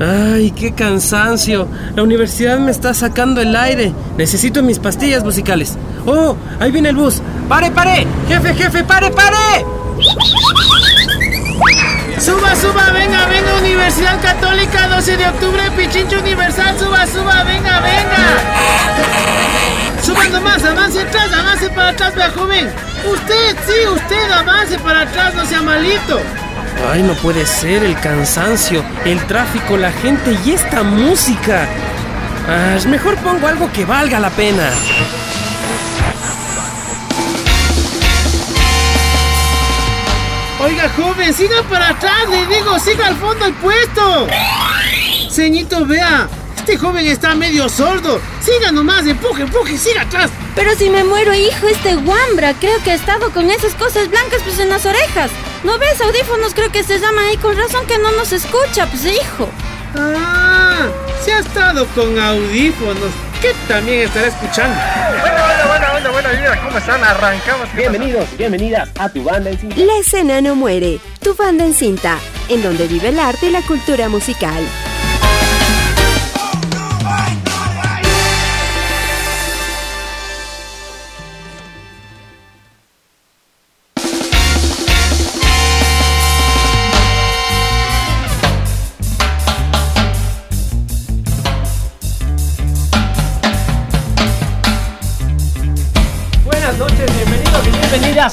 Ay, qué cansancio. La universidad me está sacando el aire. Necesito mis pastillas musicales. Oh, ahí viene el bus. ¡Pare, pare! ¡Jefe, jefe, pare, pare! Suba, suba, venga, venga, Universidad Católica, 12 de octubre, Pichincho Universal, suba, suba, venga, venga. Suba nomás, avance atrás, avance para atrás, vea joven. Usted, sí, usted, avance para atrás, no sea malito. Ay, no puede ser el cansancio, el tráfico, la gente y esta música. Ah, mejor pongo algo que valga la pena. Oiga, joven, siga para atrás, le digo, siga al fondo del puesto. Ceñito, vea, este joven está medio sordo. Siga nomás, empuje, empuje, siga atrás. Pero si me muero, hijo, este guambra, creo que ha estado con esas cosas blancas pues en las orejas. ¿No ves? Audífonos creo que se llaman ahí, con razón que no nos escucha, pues hijo. Ah, se ha estado con audífonos. ¿Qué también estará escuchando? Bueno, bueno, bueno, bueno, bueno, mira cómo están, arrancamos. Bienvenidos, bienvenidas a Tu Banda en Cinta. La escena no muere, Tu Banda en Cinta, en donde vive el arte y la cultura musical.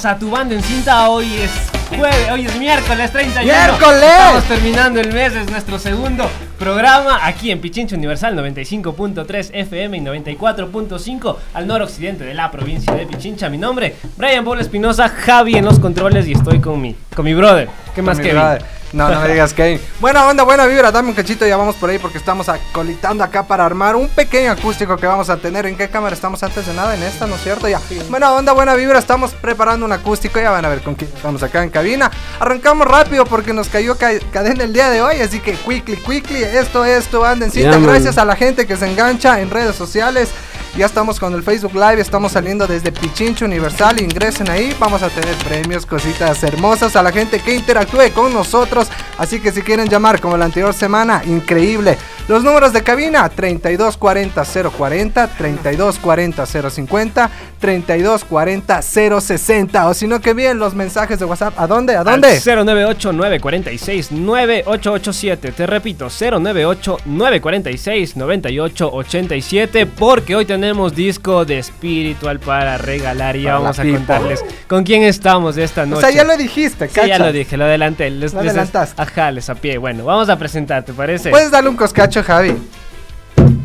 A Tu Banda en Cinta. Hoy es jueves, hoy es miércoles 31. ¡Miércoles! Estamos terminando el mes, es nuestro segundo programa aquí en Pichincho Universal 95.3 FM y 94.5 al noroccidente de la provincia de Pichincha. Mi nombre, Brian Paul Espinosa, Javi en los controles y estoy con mi, con mi brother. ¿Qué más que brother. No, no me digas Kevin. Buena onda, buena vibra, dame un cachito, ya vamos por ahí porque estamos acolitando acá para armar un pequeño acústico que vamos a tener. ¿En qué cámara estamos antes de nada? En esta, ¿no es cierto? Ya. Buena onda, buena vibra, estamos preparando un acústico, ya van a ver con quién estamos acá en cabina. Arrancamos rápido porque nos cayó ca- cadena el día de hoy, así que quickly, quickly, esto es tu banda en cinta. Ya, man. Gracias a la gente que se engancha en redes sociales. Ya estamos con el Facebook Live, estamos saliendo desde Pichincho Universal. Ingresen ahí, vamos a tener premios, cositas hermosas a la gente que interactúe con nosotros. Así que si quieren llamar como la anterior semana, increíble. Los números de cabina 3240 040, 3240 050, 3240 060. O si no, que bien los mensajes de WhatsApp. ¿A dónde? ¿A dónde? 098-946-9887. Te repito, 098-946-9887. Porque hoy tenemos disco de espiritual para regalar. Y ya vamos a people. contarles con quién estamos esta O noche. sea, ya lo dijiste, Sí, ya cacha. lo dije, lo adelanté. Les, Lo les- adelantaste. ajá, les a pie. Bueno, vamos a presentar, ¿te parece? Puedes darle un coscacho, Javi.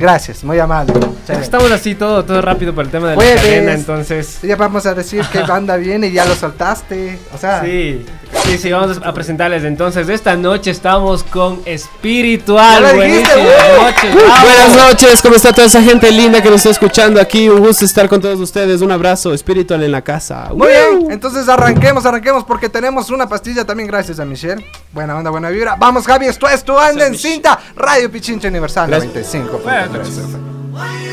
Gracias, muy amable. Estamos así todo, todo rápido por el tema de la Puedes. cadena, entonces. Ya vamos a decir que banda viene y ya lo soltaste. O sea, Sí, sí, sí, vamos a presentarles entonces. Esta noche estamos con Espiritual. ¡uh! noches. ¡Uh! Buenas noches, ¿cómo está toda esa gente linda que nos está escuchando aquí? Un gusto estar con todos ustedes. Un abrazo espiritual en la casa. Muy bien, entonces arranquemos, arranquemos porque tenemos una pastilla también gracias a Michelle. Buena onda, buena vibra. Vamos, Javi, esto es tu anda en cinta. Radio Pichincha Universal Gracias. 95. Buenas noches.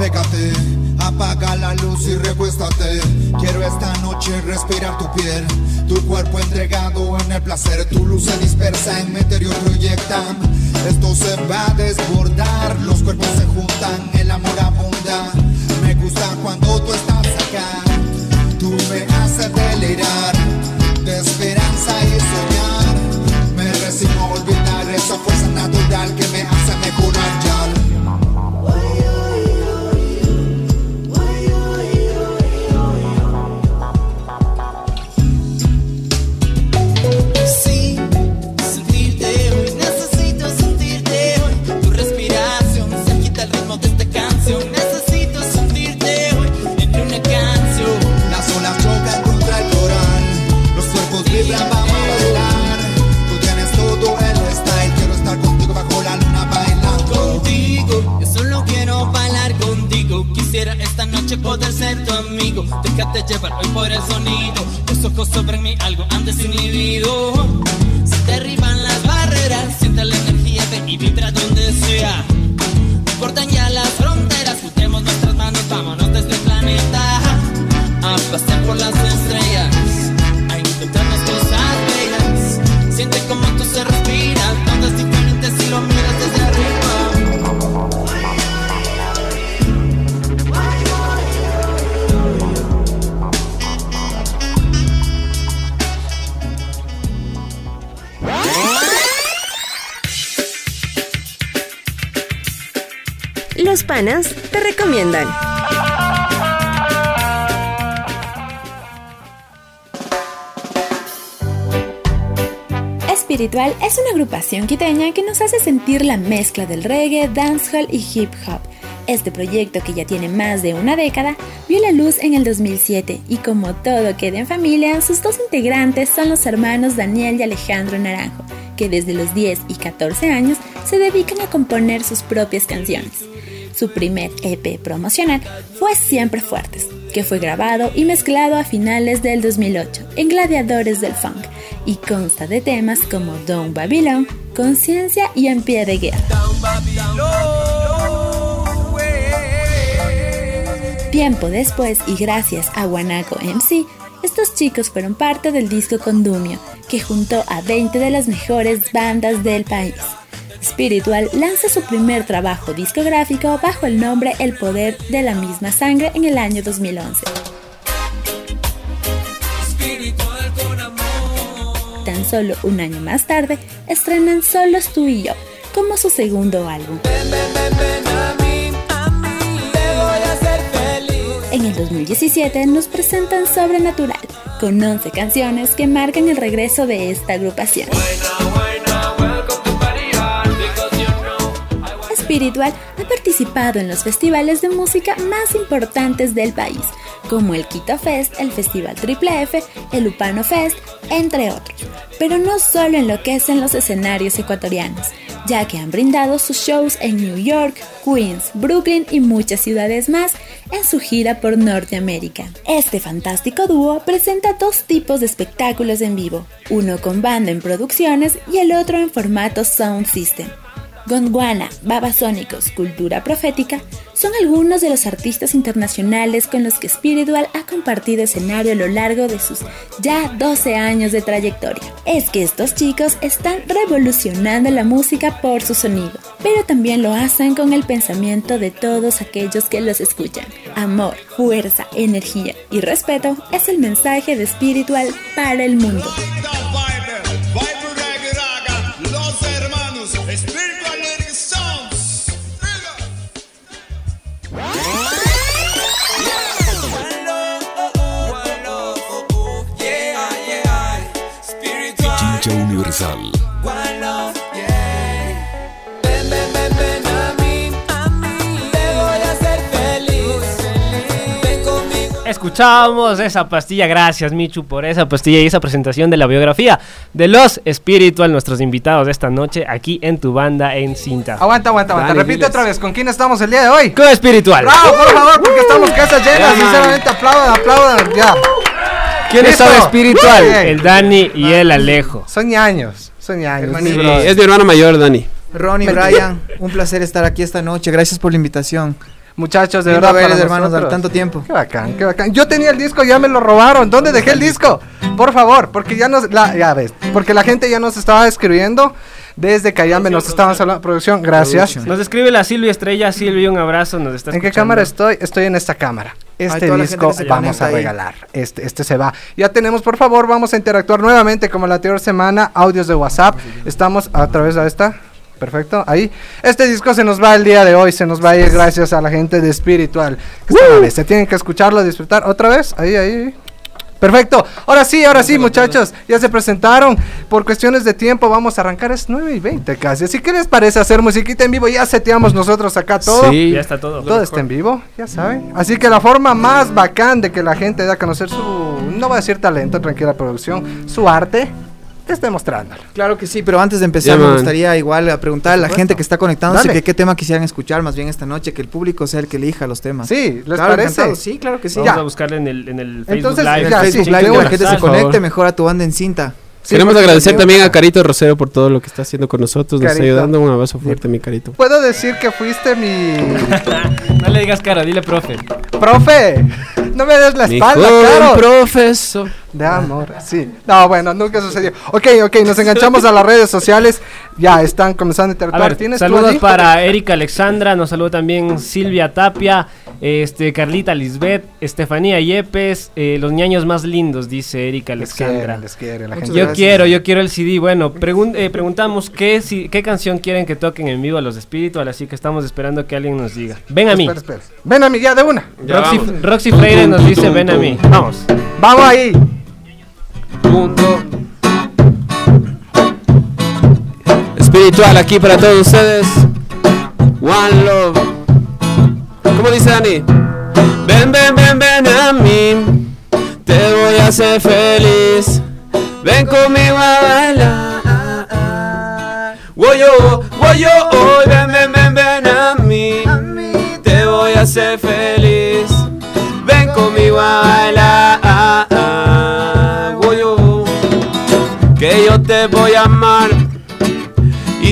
Pégate, apaga la luz y recuéstate. Quiero esta noche respirar tu piel, tu cuerpo entregado en el placer. Tu luz se dispersa en mi interior proyectan. Esto se va a desbordar, los cuerpos se juntan, el amor abunda. Me gusta cuando tú estás acá. Tú me haces delirar de esperanza y soñar. Me resigno a olvidar esa fuerza natural que me hace mejorar ya. Déjate llevar hoy por el sonido. Tus ojos sobre mí, algo han desinhibido. Te recomiendan. Espiritual es una agrupación quiteña que nos hace sentir la mezcla del reggae, dancehall y hip hop. Este proyecto, que ya tiene más de una década, vio la luz en el 2007 y como todo queda en familia, sus dos integrantes son los hermanos Daniel y Alejandro Naranjo, que desde los 10 y 14 años se dedican a componer sus propias canciones. Su primer EP promocional fue Siempre Fuertes, que fue grabado y mezclado a finales del 2008 en Gladiadores del Funk y consta de temas como Don Babylon, Conciencia y En Pie de Guerra. Tiempo después y gracias a Guanaco MC, estos chicos fueron parte del disco Condumio, que juntó a 20 de las mejores bandas del país. Spiritual lanza su primer trabajo discográfico bajo el nombre El Poder de la Misma Sangre en el año 2011. Tan solo un año más tarde, estrenan Solos tú y yo como su segundo álbum. En el 2017 nos presentan Sobrenatural, con 11 canciones que marcan el regreso de esta agrupación. Spiritual ha participado en los festivales de música más importantes del país, como el Quito Fest, el Festival Triple F, el Upano Fest, entre otros. Pero no solo enloquecen los escenarios ecuatorianos, ya que han brindado sus shows en New York, Queens, Brooklyn y muchas ciudades más en su gira por Norteamérica. Este fantástico dúo presenta dos tipos de espectáculos en vivo, uno con banda en producciones y el otro en formato sound system. Gondwana, Babasónicos, Cultura Profética son algunos de los artistas internacionales con los que Spiritual ha compartido escenario a lo largo de sus ya 12 años de trayectoria. Es que estos chicos están revolucionando la música por su sonido, pero también lo hacen con el pensamiento de todos aquellos que los escuchan. Amor, fuerza, energía y respeto es el mensaje de Spiritual para el mundo. Ven conmigo. Escuchamos esa pastilla, gracias Michu por esa pastilla y esa presentación de la biografía de los Spiritual, nuestros invitados de esta noche aquí en tu banda en cinta. Aguanta, aguanta, aguanta. Dale, Repite diles. otra vez. ¿Con quién estamos el día de hoy? Con Spiritual. ¡Bravo, por favor! Porque estamos casas llenas. Yeah. Sinceramente, aplaudan, aplaudan. Ya. ¿Quiénes Listo. son Espiritual? Bien. El Dani y el Alejo. Son ñaños. Son Sí, brother. es mi hermano mayor, Dani. Ronnie. Brian, un placer estar aquí esta noche. Gracias por la invitación. Muchachos, de verdad. verles, hermanos, nosotros. tanto tiempo. Qué bacán, qué bacán. Yo tenía el disco, ya me lo robaron. ¿Dónde dejé el disco? Por favor, porque ya nos. La, ya ves. Porque la gente ya nos estaba escribiendo. Desde Cayambe nos estaban hablando. Producción, gracias. Nos escribe la Silvia Estrella. Silvia, un abrazo. Nos está ¿En qué cámara estoy? Estoy en esta cámara. Este disco vamos a regalar. Este, este se va. Ya tenemos, por favor, vamos a interactuar nuevamente como la anterior semana. Audios de WhatsApp. Estamos a través de esta. Perfecto, ahí. Este disco se nos va el día de hoy, se nos va a ir gracias a la gente de Espiritual. Que Se tienen que escucharlo, disfrutar. ¿Otra vez? Ahí, ahí. Perfecto. Ahora sí, ahora sí, muchachos. Ya se presentaron. Por cuestiones de tiempo vamos a arrancar. Es 9 y 20 casi. Así que les parece hacer musiquita en vivo. Ya seteamos nosotros acá todo. Sí, ya está todo. Todo está en vivo, ya saben. Así que la forma más bacán de que la gente dé a conocer su, no voy a decir talento, tranquila producción, su arte, es demostrándolo. Claro que sí, pero antes de empezar Ya, me gustaría igual a preguntar a la gente que está conectándose Dale. que qué tema quisieran escuchar más bien esta noche, que el público sea el que elija los temas. Sí, ¿les Claro, parece? encantado. Sí, claro que sí. Vamos Ya. a buscarle en el, en el Facebook Entonces, Live. En el ya, Facebook sí, Live, que la gente se conecte mejor a tu banda en cinta. Queremos agradecer también a Carito Rosero por todo lo que está haciendo con nosotros, nos está ayudando. Un abrazo fuerte, mi Carito. Puedo decir que fuiste mi... No le digas cara, dile profe. ¡Profe! No me des la Mi espalda, Caro. profesor. De amor, sí. No, bueno, nunca sucedió. Ok, ok, nos enganchamos a las redes sociales. Ya están comenzando a A interactuar. ver, ¿Tienes saludos para Erika Alexandra, nos saluda también Silvia Tapia, este Carlita Lisbeth, Estefanía Yepes, eh, los ñaños más lindos, dice Erika Les quiere, Alexandra. les quiere la Muchas gente. Yo gracias. quiero, yo quiero el CD. Bueno, pregun- eh, preguntamos qué, si- qué canción quieren que toquen en vivo a los Espiritual, así que estamos esperando que alguien nos diga. Ven a mí. Espera, espera. Ven a mí, ya de una. Roxy, Roxy Freire nos dice ven a mí. Vamos. Vamos ahí. Mundo espiritual aquí para todos ustedes. One Love. ¿Cómo dice Dani? Ven, ven, ven, ven a mí. Te voy a hacer feliz. Ven conmigo a bailar. Woy yo, woy yo, hoy ven, ven, ven, ven a mí. Te voy a hacer feliz.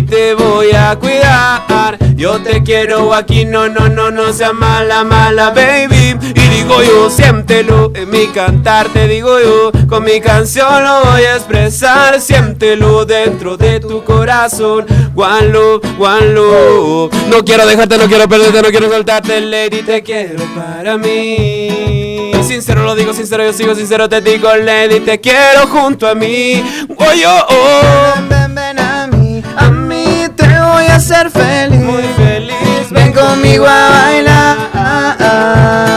Te voy a cuidar. Yo te quiero aquí, no, no, no, no seas mala, mala, baby. Y digo yo, siéntelo en mi cantar, te digo yo, con mi canción lo voy a expresar. Siéntelo dentro de tu corazón. One love, one love. No quiero dejarte, no quiero perderte, no quiero soltarte, lady, te quiero para mí. Sincero lo digo, sincero yo sigo sincero, te digo, lady, te quiero junto a mí. Oh, yo, oh. A hacer feliz. Muy feliz. Ven conmigo a bailar.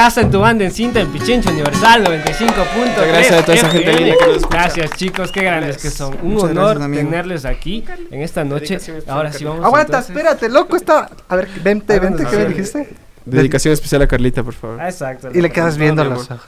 Casa, en tu banda, en cinta, en Pichincho Universal 95.3. Gracias a toda esa gente linda que nos escucha. Gracias, chicos, qué grandes que son. Un Muchas honor gracias, tenerles aquí en esta noche. Ahora sí vamos Aguanta, entonces- espérate, loco está. A ver, vente, vente, ¿qué me dijiste? Dedicación especial a Carlita, por favor. Ah, Exacto. Y le quedas viendo los ojos.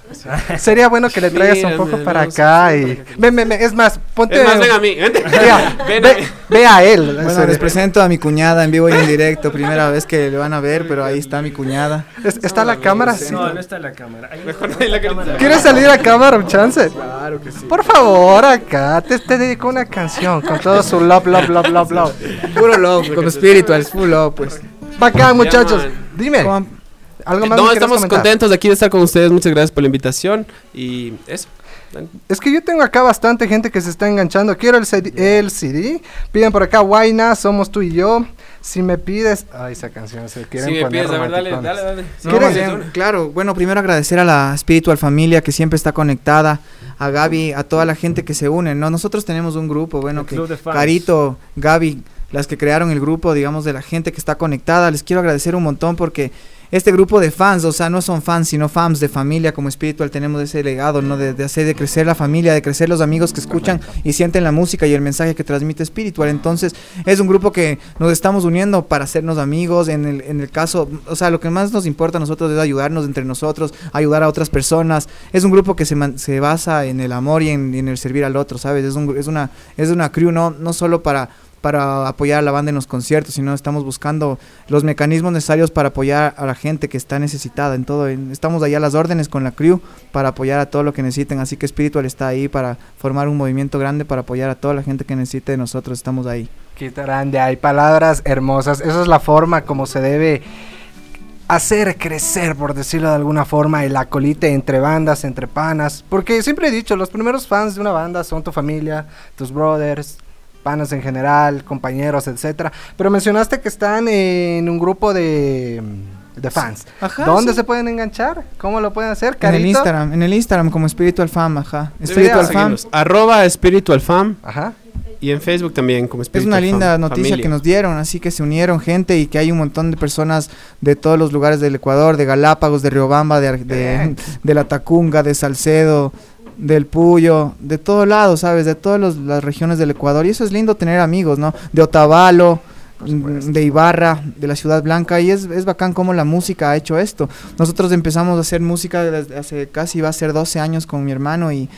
Sería bueno que le traigas un poco para acá y. Ven, ven, ven, es más, ponte. Es más, ven a mí, vente. Vea, Ven a ve, mí. ve a él. Bueno, les presento a mi cuñada en vivo y en directo. Primera vez que le van a ver, pero ahí está mi cuñada. es- ¿Está la cámara? Sí. No, no está la cámara. Ahí Mejor no hay la carita. ¿Quieres salir a cámara un chance? Claro que sí. Por favor, acá te, te dedico una canción con todo su love, love, love, love, love. Puro love, como spiritual, full love, pues. Bacán, muchachos. Dime, algo más No, estamos comentar? contentos de aquí de estar con ustedes. Muchas gracias por la invitación. Y eso. Es que yo tengo acá bastante gente que se está enganchando. Quiero el CD. El CD. Piden por acá, Guayna, somos tú y yo. Si me pides. Ay, esa canción se quieren Si me poner pides, a ver, dale, dale, dale. No, bien, claro, bueno, primero agradecer a la Spiritual Familia que siempre está conectada, a Gaby, a toda la gente que se une, ¿no? Nosotros tenemos un grupo, bueno, El que. Carito, Gaby, las que crearon el grupo, digamos, de la gente que está conectada, les quiero agradecer un montón porque este grupo de fans, o sea, no son fans, sino fans de familia como Spiritual, tenemos ese legado, ¿no? De, de hacer, de crecer la familia, de crecer los amigos que escuchan y sienten la música y el mensaje que transmite Spiritual. Entonces, es un grupo que nos estamos uniendo para hacernos amigos. En el, en el caso, o sea, lo que más nos importa a nosotros es ayudarnos entre nosotros, ayudar a otras personas. Es un grupo que se, man- se basa en el amor y en, y en el servir al otro, ¿sabes? Es, un, es, una, es una crew, no, no solo para para apoyar a la banda en los conciertos, sino estamos buscando los mecanismos necesarios para apoyar a la gente que está necesitada en todo. Estamos ahí a las órdenes con la crew para apoyar a todo lo que necesiten, así que Spiritual está ahí para formar un movimiento grande para apoyar a toda la gente que necesite de nosotros, estamos ahí. Quitarán de ahí palabras hermosas. Esa es la forma como se debe hacer crecer, por decirlo de alguna forma, el acolite entre bandas, entre panas. Porque siempre he dicho, los primeros fans de una banda son tu familia, tus brothers, panas en general, compañeros, etcétera. Pero mencionaste que están en un grupo de, de fans. Ajá, ¿Dónde sí. se pueden enganchar? ¿Cómo lo pueden hacer? En el Instagram, en el Instagram como Spiritual Fam, ajá. Spiritual Fam. Arroba Spiritual Fam. Ajá. Y en Facebook también como Es Spiritual una linda Fam, noticia familia. que nos dieron, así que se unieron gente y que hay un montón de personas de todos los lugares del Ecuador, de Galápagos, de Riobamba, de, de, de La Tacunga, de Salcedo, del Puyo, de todo lado, ¿sabes? De todas las regiones del Ecuador. Y eso es lindo tener amigos, ¿no? De Otavalo, de Ibarra, de la Ciudad Blanca. Y es, es bacán cómo la música ha hecho esto. Nosotros empezamos a hacer música desde hace casi va a ser 12 años con mi hermano y,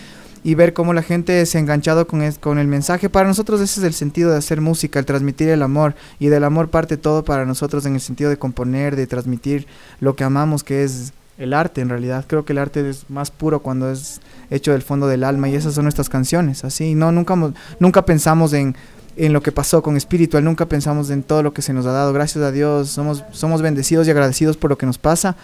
y ver cómo la gente se ha enganchado con, es- con el mensaje. Para nosotros ese es el sentido de hacer música, el transmitir el amor. Y del amor parte todo para nosotros en el sentido de componer, de transmitir lo que amamos, que es el arte en realidad. Creo que el arte es más puro cuando es hecho del fondo del alma y esas son nuestras canciones. Así, no, nunca, nunca pensamos en, en lo que pasó con Espiritual, nunca pensamos en todo lo que se nos ha dado. Gracias a Dios, somos, somos bendecidos y agradecidos por lo que nos pasa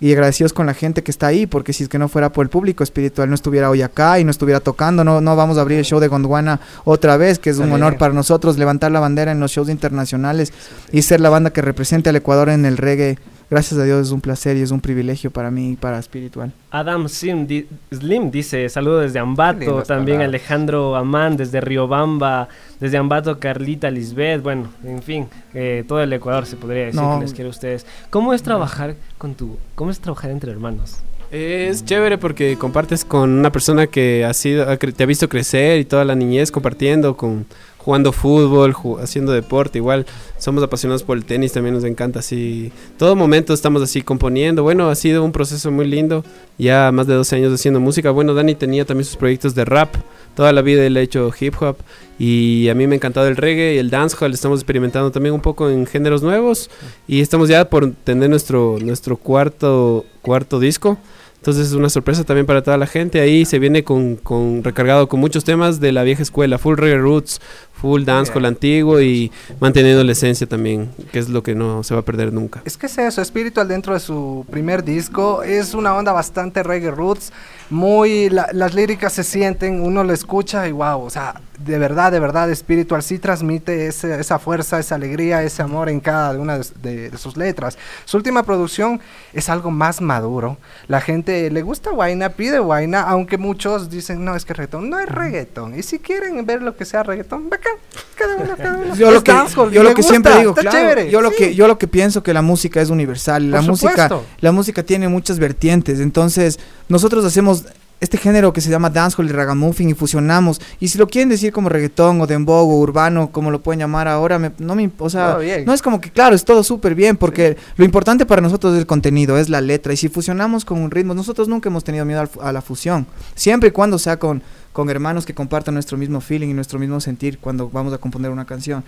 y agradecidos con la gente que está ahí, porque si es que no fuera por el público espiritual, no estuviera hoy acá y no estuviera tocando, no, no vamos a abrir el show de Gondwana otra vez, que es un honor para nosotros levantar la bandera en los shows internacionales y ser la banda que represente al Ecuador en el reggae. Gracias a Dios es un placer y es un privilegio para mí y para espiritual. Adam Sim di- Slim dice, saludos desde Ambato, también palabras. Alejandro Amán desde Riobamba, desde Ambato Carlita Lisbeth, bueno, en fin, eh, todo el Ecuador se podría decir No. que les quiero a ustedes. ¿Cómo es trabajar con tu, cómo es trabajar entre hermanos? Es chévere porque compartes con una persona que ha sido, ha cre- te ha visto crecer y toda la niñez compartiendo, con jugando fútbol, ju- haciendo deporte, igual somos apasionados por el tenis, también nos encanta así, todo momento estamos así componiendo, bueno, ha sido un proceso muy lindo, ya más de 12 años haciendo música, bueno, Dani tenía también sus proyectos de rap, toda la vida él ha hecho hip hop y a mí me ha encantado el reggae y el dancehall, estamos experimentando también un poco en géneros nuevos y estamos ya por tener nuestro, nuestro cuarto, cuarto disco. Entonces es una sorpresa también para toda la gente. Ahí se viene con, con recargado con muchos temas de la vieja escuela, full reggae roots, full dancehall antiguo y manteniendo la esencia también, que es lo que no se va a perder nunca. Es que es eso, Spiritual dentro de su primer disco es una onda bastante reggae roots, muy, la- las líricas se sienten, uno lo escucha y wow, o sea, de verdad, de verdad, Spiritual sí transmite ese- esa fuerza, esa alegría, ese amor en cada una de, de- de sus letras. Su última producción es algo más maduro, la gente le gusta Guaina, pide Guaina, aunque muchos dicen, no, es que reggaetón no es reggaetón, y si quieren ver lo que sea reggaetón, bacán, cada uno, cada uno. Yo lo que, dancehall, yo lo que gusta, siempre digo, claro, chévere, yo lo sí. que yo lo que pienso que la música es universal, la Por música supuesto. la música tiene muchas vertientes, entonces nosotros hacemos este género que se llama dancehall y ragamuffin y fusionamos. Y si lo quieren decir como reggaetón o dembow o urbano como lo pueden llamar ahora me- no me o sea no es como que claro es todo súper bien porque lo importante para nosotros es el contenido es la letra. Y si fusionamos con un ritmo nosotros nunca hemos tenido miedo a la fusión. Siempre y cuando sea con con hermanos que compartan nuestro mismo feeling y nuestro mismo sentir cuando vamos a componer una canción.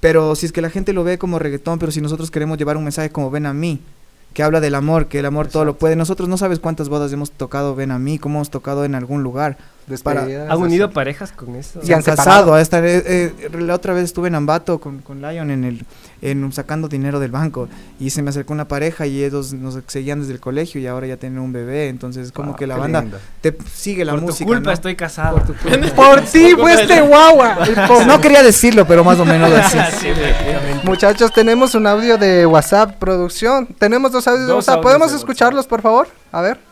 Pero si es que la gente lo ve como reggaetón, pero si nosotros queremos llevar un mensaje como ven a mí, que habla del amor, que el amor todo lo puede. Nosotros no sabes cuántas bodas hemos tocado ven a mí, cómo hemos tocado en algún lugar. Para, ¿Han unido así. parejas con eso? se han casado. Hasta, eh, eh, la otra vez estuve en Ambato con, con Lion en el en sacando dinero del banco y se me acercó una pareja y ellos nos seguían desde el colegio y ahora ya tienen un bebé. Entonces como Wow, que la banda lindo. te sigue la Por música. tu culpa ¿no? estoy casado. Por ti, pues este guagua. No quería decirlo, pero más o menos así. Sí. Muchachos, tenemos un audio de WhatsApp producción. Tenemos dos audios de Dos WhatsApp. audios ¿Podemos de escucharlos, por favor? A ver.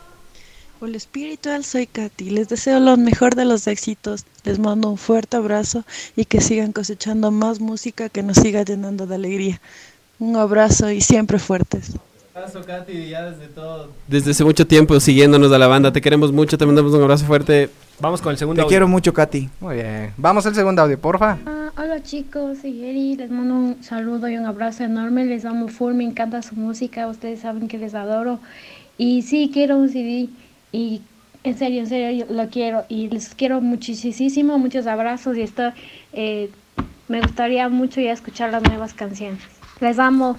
Hola espiritual, soy Katy. Les deseo lo mejor de los éxitos. Les mando un fuerte abrazo y que sigan cosechando más música que nos siga llenando de alegría. Un abrazo y siempre fuertes. Desde hace mucho tiempo siguiéndonos a la banda, te queremos mucho, te mandamos un abrazo fuerte. Vamos con el segundo Te audio. quiero mucho, Katy. Muy bien. Vamos al segundo audio, porfa. Ah, hola chicos, soy Eri, les mando un saludo y un abrazo enorme, les amo full, me encanta su música, ustedes saben que les adoro y sí quiero un CD y en serio, en serio lo quiero y les quiero muchísimo, muchos abrazos y esto eh, me gustaría mucho ya escuchar las nuevas canciones. Les amo.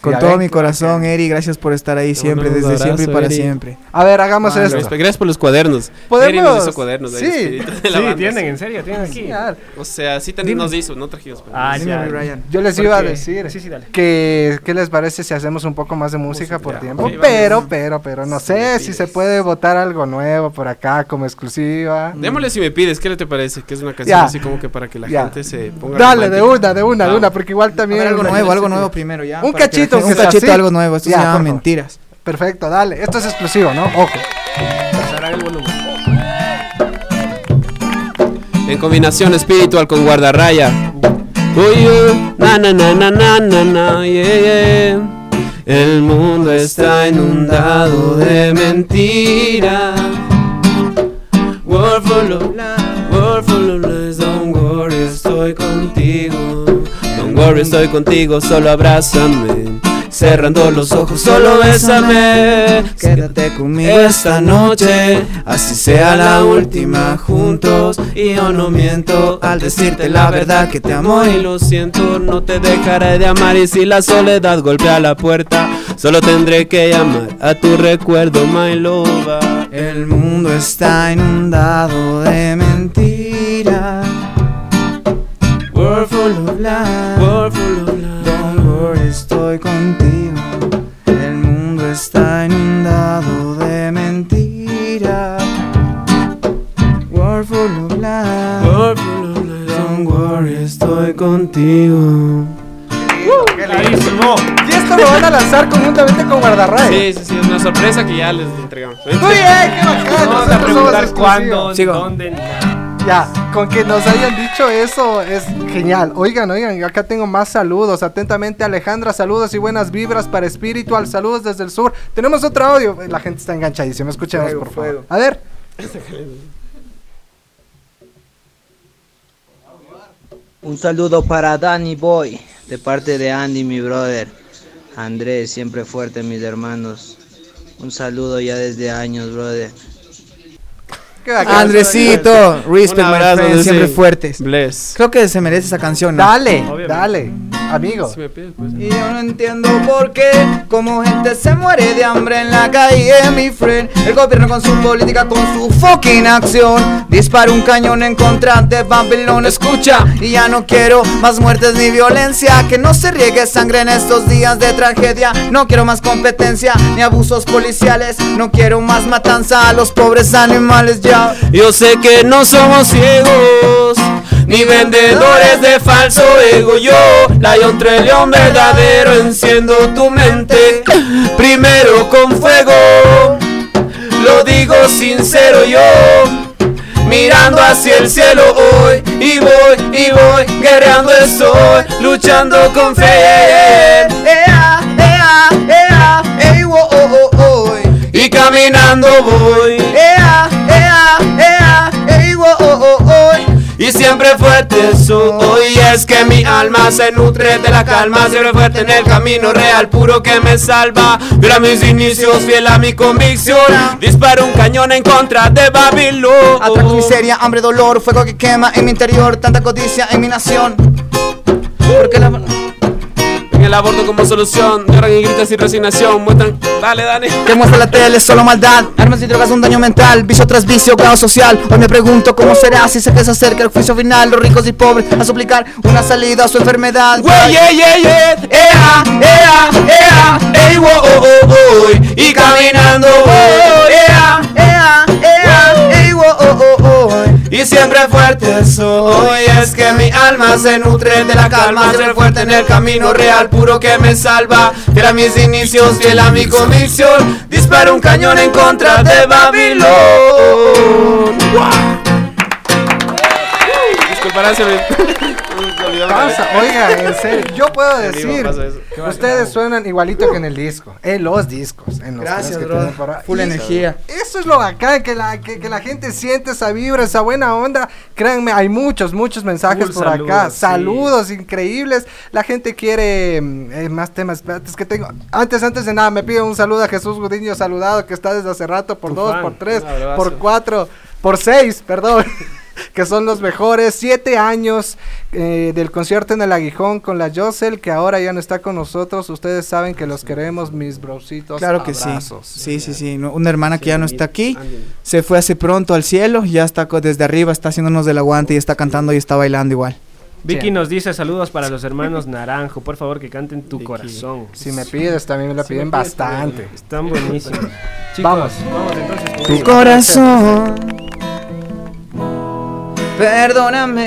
Con todo mi corazón, Eri, gracias por estar ahí siempre, desde abrazo, siempre y para Eri. siempre. A ver, hagamos Vale. esto. Gracias por los cuadernos. ¿Podemos? Eri nos hizo cuadernos. ahí, Sí. de la Sí, banda, tienen, en serio, tienen aquí. O sea, sí ten- nos hizo, no trajimos. pero Ah. Dime, ya. Ryan. Yo les ¿Por iba a decir Sí, sí, dale. que qué les parece si hacemos un poco más de música por ya. tiempo, vamos. pero, pero, pero no Si sé si pides. se puede votar algo nuevo por acá como exclusiva. Démosle si me pides, ¿qué te parece? Que es una canción Ya. así como que para que la Ya. gente se ponga Dale, de romántica. una, de una, de Vamos. una, porque igual A también... ver, algo nuevo, algo nuevo primero ya. Un para que la cachito, Un cachito, así. algo nuevo. Esto Ya, se llama mentiras. Perfecto, dale. Esto es exclusivo, ¿no? Ojo. En combinación espiritual con guardarraya. Uy, na na na na na na na, yeah, yeah. El mundo está inundado de mentiras. Of lies, world full of lies. Don't worry, estoy contigo. Worry, estoy contigo, solo abrázame. Cerrando los ojos, solo bésame. Quédate conmigo esta noche, así sea la última juntos. Y yo no miento al decirte la verdad que te amo y lo siento. No te dejaré de amar y si la soledad golpea la puerta, solo tendré que llamar a tu recuerdo, my lover. El mundo está inundado de mentiras. World full of lies, contigo. El mundo está inundado de mentiras. World full of lies. World full of lies. Don't worry, estoy contigo. Clarísimo. Y esto lo van a lanzar conjuntamente con Guardarray. Sí, sí, sí, es una sorpresa que ya les entregamos. Muy bien, qué bacán. Vamos a nosotros somos preguntar cuándo, Sigo. dónde. Ya, con que nos hayan dicho eso es genial. Oigan, oigan, acá tengo más saludos. Atentamente, Alejandra, saludos y buenas vibras para Espiritual. Saludos desde el sur. Tenemos otro audio. La gente está enganchadísima. Escuchemos, Fuego, por favor. fuego. A ver. Un saludo para Danny Boy, de parte de Andy, mi brother. Andrés, siempre fuerte, mis hermanos. Un saludo ya desde años, brother. Bacán. Andresito, respect, Un my abrazo, friend, Andrés. siempre fuertes. Bless. Creo que se merece esa canción, ¿no? Dale, Obviamente. dale, amigo. Si me pides, pues. Y yo no entiendo por qué, como gente se muere de hambre en la calle, mi friend. El gobierno con su política, con su fucking acción. Dispara un cañón en contra de Babylon, escucha. Y ya no quiero más muertes ni violencia. Que no se riegue sangre en estos días de tragedia. No quiero más competencia ni abusos policiales. No quiero más matanza a los pobres animales ya. Yo sé que no somos ciegos, ni vendedores de falso ego. Yo, Lion León verdadero, enciendo tu mente. Primero con fuego, lo digo sincero yo. Mirando hacia el cielo hoy, y voy, y voy, guerreando estoy, luchando con fe. Oh, oh, oh. Y caminando voy. Siempre fuerte soy Es que mi alma se nutre de la calma Siempre fuerte en el camino real Puro que me salva. Fiel a mis inicios, fiel a mi convicción. Disparo un cañón en contra de Babilón. Atraco, miseria, hambre, dolor, fuego que quema en mi interior, tanta codicia en mi nación. Porque la... En el aborto como solución Lloran y gritan sin resignación Muestran, dale, Dani Que muestra la tele, solo maldad. Armas y drogas, un daño mental. Vicio tras vicio, caos social. Hoy me pregunto cómo será si se que se acerca el juicio final. Los ricos y pobres a suplicar una salida a su enfermedad. Wey, yeah, yeah, yeah. Ea, ea, ea, ey, wo, oh, oh, oh. Y caminando voy, ea, Ea, ea, ey, wo, oh, oh, oh. Y siempre fuerte soy. Es que mi alma se nutre de la calma Siempre fuerte en el camino real Puro que me salva. Fiel a mis inicios, fiel a mi convicción Disparo un cañón en contra de Babilón. Se olvidó Pasa, oiga, en serio, yo puedo decir, ustedes suenan igualito que en el disco, en los discos, en los Gracias, que bro. tienen por ahí. Full Y energía. Eso es lo bacán, que la, que, que la gente siente esa vibra, esa buena onda. Créanme, hay muchos, muchos mensajes Full por acá. saludos, sí. Saludos increíbles. La gente quiere mm, eh, más temas. Espérate, es que tengo. Antes, antes de nada, me pide un saludo a Jesús Gudiño, saludado, que está desde hace rato, por Tu dos, fan. por tres, por cuatro, por seis, perdón. que son los mejores. Siete años eh, del concierto en el Aguijón con la Josel, que ahora ya no está con nosotros. Ustedes saben que los queremos, mis brositos. Claro que abrazos. sí. Sí, sí, sí. No, Una hermana que ya no está aquí. Se fue hace pronto al cielo. Ya está desde arriba, está haciéndonos del aguante y está cantando y está bailando igual. Vicky nos dice saludos para los hermanos Naranjo. Por favor, que canten tu corazón. Si me pides, también me lo Si piden me pides, bastante. Están buenísimos. Chicos, Vamos. vamos, entonces. Tu corazón, perdóname.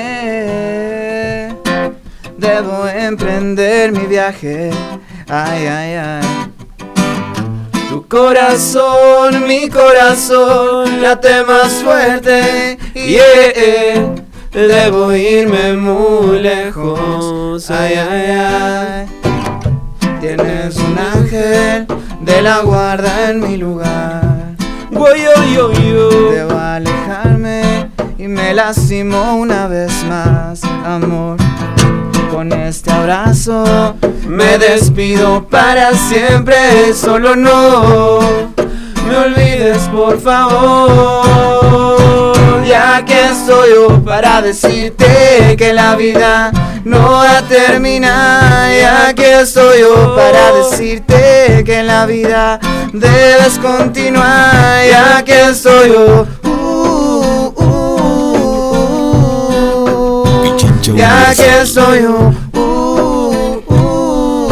Debo emprender mi viaje. Ay, ay, ay. Tu corazón, mi corazón late más fuerte Yeah, debo irme muy lejos Ay, ay, ay Tienes un ángel de la guarda en mi lugar. Voy, yo, yo. Debo alejarme y me lastimó una vez más, amor. Con este abrazo me despido para siempre, solo no me olvides por favor. Ya que estoy yo para decirte que la vida no va a terminar. Ya que estoy yo para decirte que la vida debes continuar. Ya que estoy yo. Ya que estoy yo. uh, uh,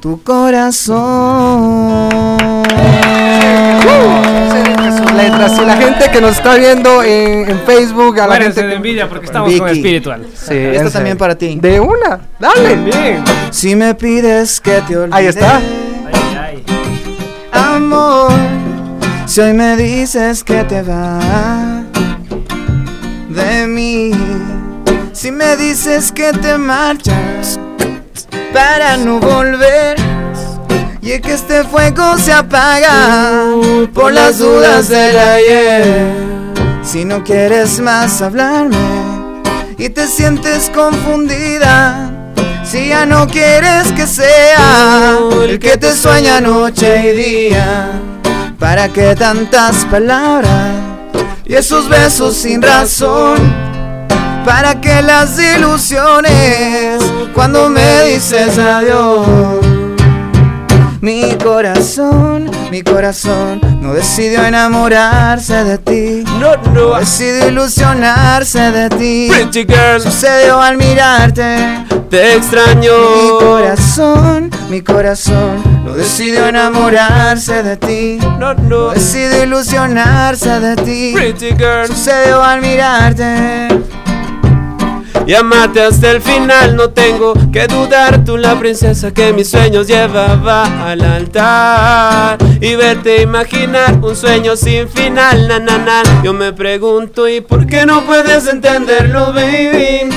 tu corazón. Letras. Y la gente que nos está viendo en, en Facebook, a la Muérense gente de envidia porque estamos con Vicky. espiritual. Sí, Esta también para ti. De una, dale. Bien. Si me pides que te olvide. Ahí está. Ay, ay. Amor, si hoy me dices que te vas si me dices que te marchas para no volver, y es que este fuego se apaga por las dudas del ayer. Si no quieres más hablarme y te sientes confundida. Si ya no quieres que sea el que te sueña noche y día, ¿para qué tantas palabras y esos besos sin razón? ¿Para qué las ilusiones cuando me dices adiós? Mi corazón, mi corazón no decidió enamorarse de ti. No, no. Decidió ilusionarse de ti. Pretty girl, Sucedió al mirarte. te extraño. Mi corazón, mi corazón no decidió enamorarse de ti. No, no. Decidió ilusionarse de ti. Pretty girl. Sucedió al mirarte. Y amarte hasta el final, no tengo que dudar. Tú la princesa que mis sueños llevaba al altar. Y verte imaginar un sueño sin final, na, na, na. Yo me pregunto, ¿y por qué no puedes entenderlo, baby?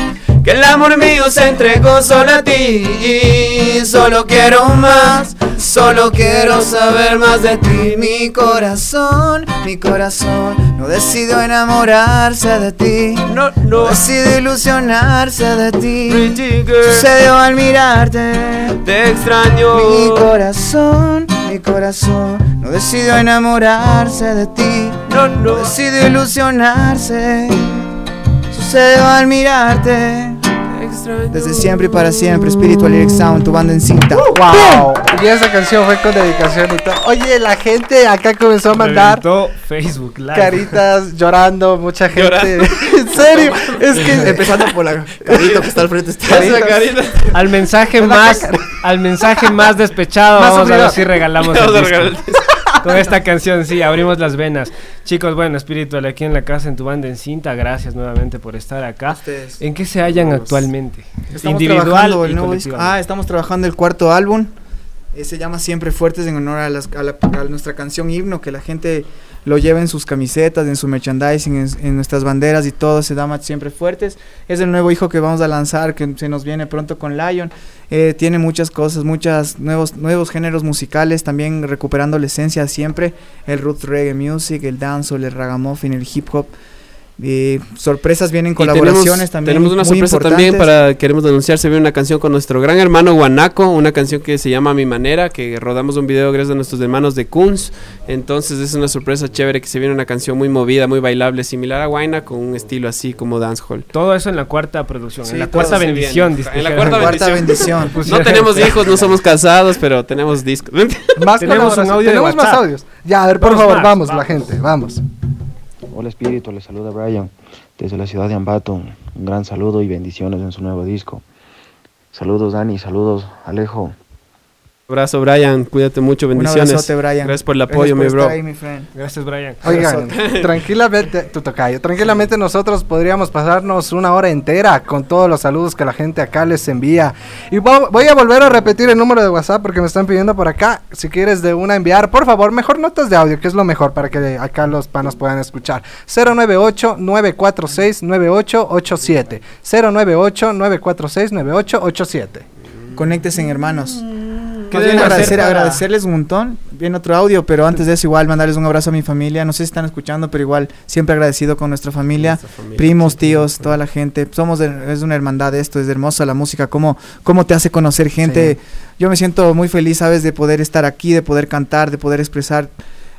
Que el amor mío se entregó solo a ti. Y solo quiero más, solo quiero saber más de ti. Mi corazón, mi corazón no decidió enamorarse de ti. No, no. Decidió ilusionarse de ti. Sucedió al mirarte. te extraño. Mi corazón, mi corazón no decidió enamorarse de ti. No, no. Decidió ilusionarse. Sucedió al mirarte. Desde siempre y para siempre, Spiritual Lyric Sound, tu banda en cinta. Wow. Y esa canción fue con dedicación y todo. Oye, la gente acá comenzó a mandar Facebook Live. caritas llorando, mucha gente. Llorando. en serio, es que Empezando por la carito que está al frente. Está carita. Al mensaje más, al mensaje más despechado, Más vamos a ver si regalamos Vamos a el disco. Con esta canción, sí, abrimos las venas. Chicos, bueno, espiritual, aquí en la casa, en tu banda en cinta, gracias nuevamente por estar acá. Ustedes. ¿En qué se hallan actualmente? Estamos Individual y el nuevo disco. Ah, estamos trabajando el cuarto álbum. Eh, se llama Siempre Fuertes en honor a, las- a la- a nuestra canción himno, que la gente lo lleva en sus camisetas, en su merchandising, en, nuestras banderas y todo, se llama Siempre Fuertes. Es el nuevo hijo que vamos a lanzar, que se nos viene pronto con Lion. Eh, tiene muchas cosas, muchos nuevos, nuevos géneros musicales, también recuperando la esencia siempre, el root reggae music, el dancehall, el ragamuffin, el hip hop. Eh, sorpresas vienen Y colaboraciones tenemos, también. Tenemos una muy sorpresa también para queremos denunciar. Se viene una canción con nuestro gran hermano Guanaco, una canción que se llama A Mi Manera, que rodamos un video gracias a nuestros hermanos de Kunz. Entonces es una sorpresa chévere que se viene una canción muy movida, muy bailable, similar a Guayna, con un estilo así como dancehall. Todo eso en la cuarta producción, Sí, en la cuarta bendición. En la cuarta Cuarta bendición. No tenemos hijos, no somos casados, pero tenemos discos. más Tenemos un audio de Tenemos más audios. Ya, a ver, por Vamos favor, más, vamos, vamos. la gente, vamos. Hola Espíritu, les saluda Brian desde la ciudad de Ambato. Un gran saludo y bendiciones en su nuevo disco. Saludos Dani, saludos Alejo. Abrazo, Brian. Cuídate mucho. Un Bendiciones. abrazote, Brian. Gracias por el Gracias apoyo, por mi estar bro. ahí, mi friend. Gracias, Brian. Oigan, tranquilamente, tu tocayo, tranquilamente nosotros podríamos pasarnos una hora entera con todos los saludos que la gente acá les envía. Y vo- voy a volver a repetir el número de WhatsApp porque me están pidiendo por acá. Si quieres de una enviar, por favor, mejor notas de audio, que es lo mejor para que acá los panos puedan escuchar. 098-946-9887. 098-946-9887. Conéctense, hermanos. ¿Qué Más bien deben hacer agradecer, para- agradecerles un montón. viene otro audio, pero antes de eso igual mandarles un abrazo a mi familia. No sé si están escuchando, pero igual siempre agradecido con nuestra familia, familia, primos, tíos, toda la gente. Somos de- es una hermandad esto, es hermosa la música, cómo, cómo te hace conocer gente. Yo me siento muy feliz, sabes, de poder estar aquí, de poder cantar, de poder expresar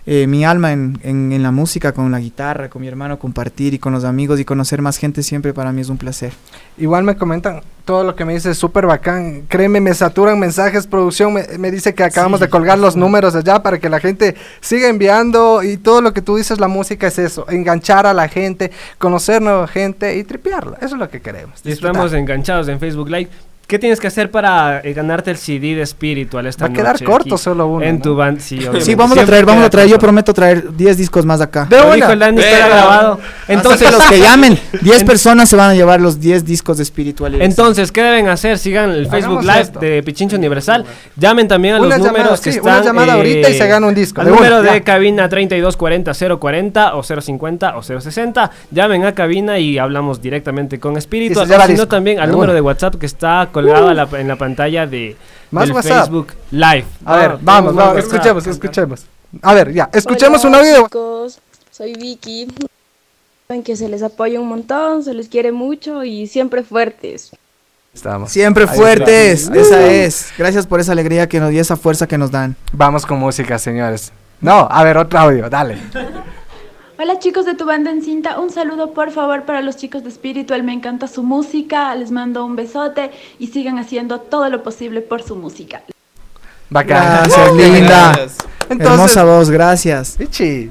eh, mi alma en, en, en la música, con la guitarra, con mi hermano, compartir y con los amigos y conocer más gente siempre para mí es un placer. Igual me comentan todo lo que me dice es súper bacán. Créeme, me saturan mensajes. Producción me, me dice que acabamos de colgar los números allá para que la gente siga enviando. Y todo lo que tú dices, la música es eso: enganchar a la gente, conocer nueva gente y tripearla. Eso es lo que queremos. Y Estamos enganchados en Facebook Live. ¿Qué tienes que hacer para eh, ganarte el CD de Espiritual esta Va a quedar noche corto aquí solo uno, En ¿no? tu band, sí, obviamente. Sí, vamos a traer, vamos a traer. Yo prometo traer 10 discos más acá. De Lo una. dijo el Dani, está grabado. Entonces los que llamen, 10 personas se van a llevar los 10 discos de espiritualidad. Entonces, ¿qué deben hacer? Sigan el Facebook Hagamos Live esto. de Pichincho Universal. Llamen también a Una los llamada, números que sí, están. una llamada ahorita y se gana un disco, Al de una, número de ya. cabina 3240-040 o 050 o 060. Llamen a cabina y hablamos directamente con lleva sino también al número una. de WhatsApp que está colgado a la- en la pantalla de Más del WhatsApp. Facebook Live. A ver, No, vamos, vamos, escuchemos, escuchemos. A ver, ya, escuchemos Hola, un audio chicos, soy Vicky. Saben que se les apoya un montón, se les quiere mucho y siempre fuertes. Estamos. Siempre Ahí fuertes, está. esa Uh. es. Gracias por esa alegría que nos y esa fuerza que nos dan. Vamos con música, señores. No, a ver, otro audio, dale. Hola chicos de tu banda en cinta, un saludo por favor para los chicos de Spiritual, me encanta su música, les mando un besote y sigan haciendo todo lo posible por su música. Gracias, linda. Gracias. Entonces- Hermosa voz, gracias. Pichi.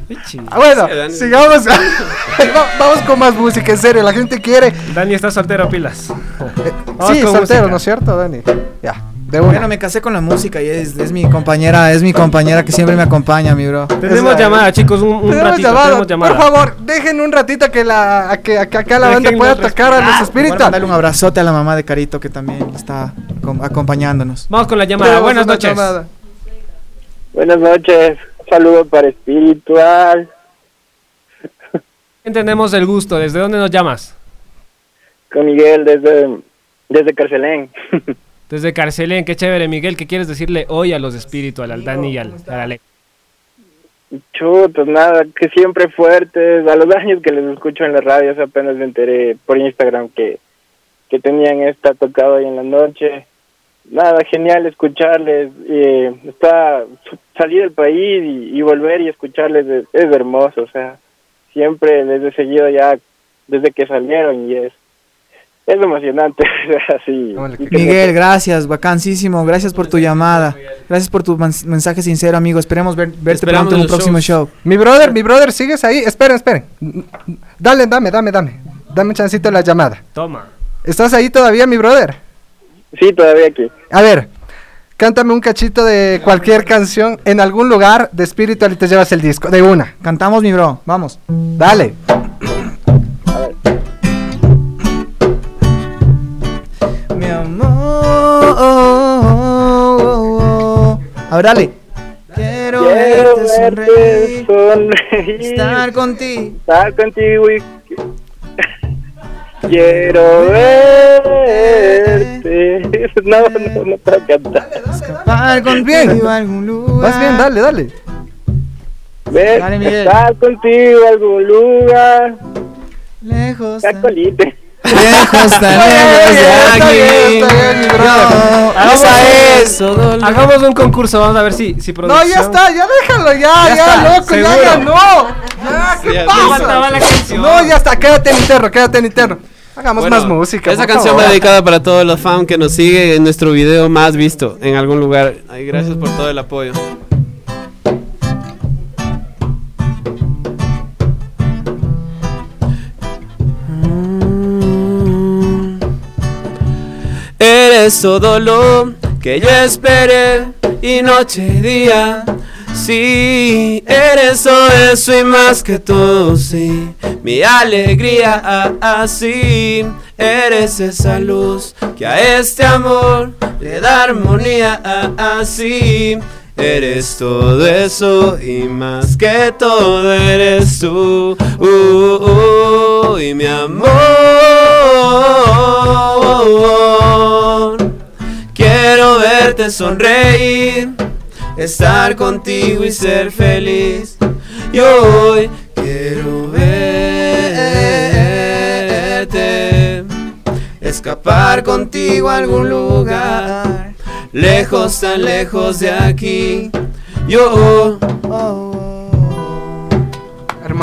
Ah, bueno, Sí, sigamos. Va- vamos con más música, en serio, la gente quiere. Dani está soltero, pilas. Sí, soltero, música. ¿no es cierto, Dani? Ya, de. Bueno, me casé con la música y es, es mi compañera, es mi compañera que siempre me acompaña, mi bro. Tenemos llamada, chicos, un, un Tenemos ratito. llamada. Tenemos llamada. Por favor, dejen un ratito que la a que, a que acá la banda pueda tocar a los espíritus. mandarle un abrazote a la mamá de Carito que también está com- acompañándonos. Vamos con la llamada. Tenemos Buenas noches. llamada. Buenas noches, saludo para Espiritual. Entendemos el gusto. ¿Desde dónde nos llamas? Con Miguel desde, desde Carcelén. Desde Carcelén. Qué chévere, Miguel. ¿Qué quieres decirle hoy a los espíritus, al Dani y al, al Ale? Chutos, nada, que siempre fuertes. A los años que les escucho en la radio, apenas me enteré por Instagram que, que tenían esta tocado ahí en la noche. Nada, genial escucharles. eh, está salir del país y, y volver y escucharles es, es hermoso. O sea, siempre les he seguido ya desde que salieron y es, es emocionante. así, Miguel, gracias, bacanísimo, gracias por tu llamada, gracias por tu mens- mensaje sincero, amigo. Esperemos ver- verte Esperamos pronto en un próximo shows. show. Mi brother, mi brother, ¿sigues ahí? Esperen, esperen. Dale, dame, dame, dame. Dame un chancito de la llamada. Toma. ¿Estás ahí todavía, mi brother? Sí, todavía aquí. A ver, cántame un cachito de cualquier canción en algún lugar de Spiritual y te llevas el disco. De una. Cantamos, mi bro, vamos. Dale. Amor. A ver, dale. Quiero, Quiero verte sonreír, sonreír, estar contigo. estar contigo y quiero verte. No, no, no puedo cantar. Estar contigo a algún lugar. Vas bien, dale, dale. Ver- Dale, Miguel. estar contigo en algún lugar. Lejos. Cacolite. Lejos, tan Está lejos de aquí. No, esa es. Hagamos un concurso. Vamos a ver si, si No, producción... ya está, ya déjalo, ya, Ya ya, está, loco, ya seguro. ganó. Ya, ¿qué ya, pasa? la. No, ya está, quédate en interno, quédate en interno. Hagamos Bueno, más música. Esa canción va dedicada para todos los fans que nos siguen en nuestro video más visto en algún lugar. Ay, gracias por todo el apoyo. Eres todo lo que yo esperé y noche y día. Sí, eres todo eso y más que todo, sí. Mi alegría, ah, así. Eres esa luz que a este amor le da armonía, ah, así. Eres todo eso y más que todo eres tú. Uh, uh, y mi amor. Verte sonreír, estar contigo y ser feliz. Y hoy quiero verte, escapar contigo a algún lugar, lejos, tan lejos de aquí. Yo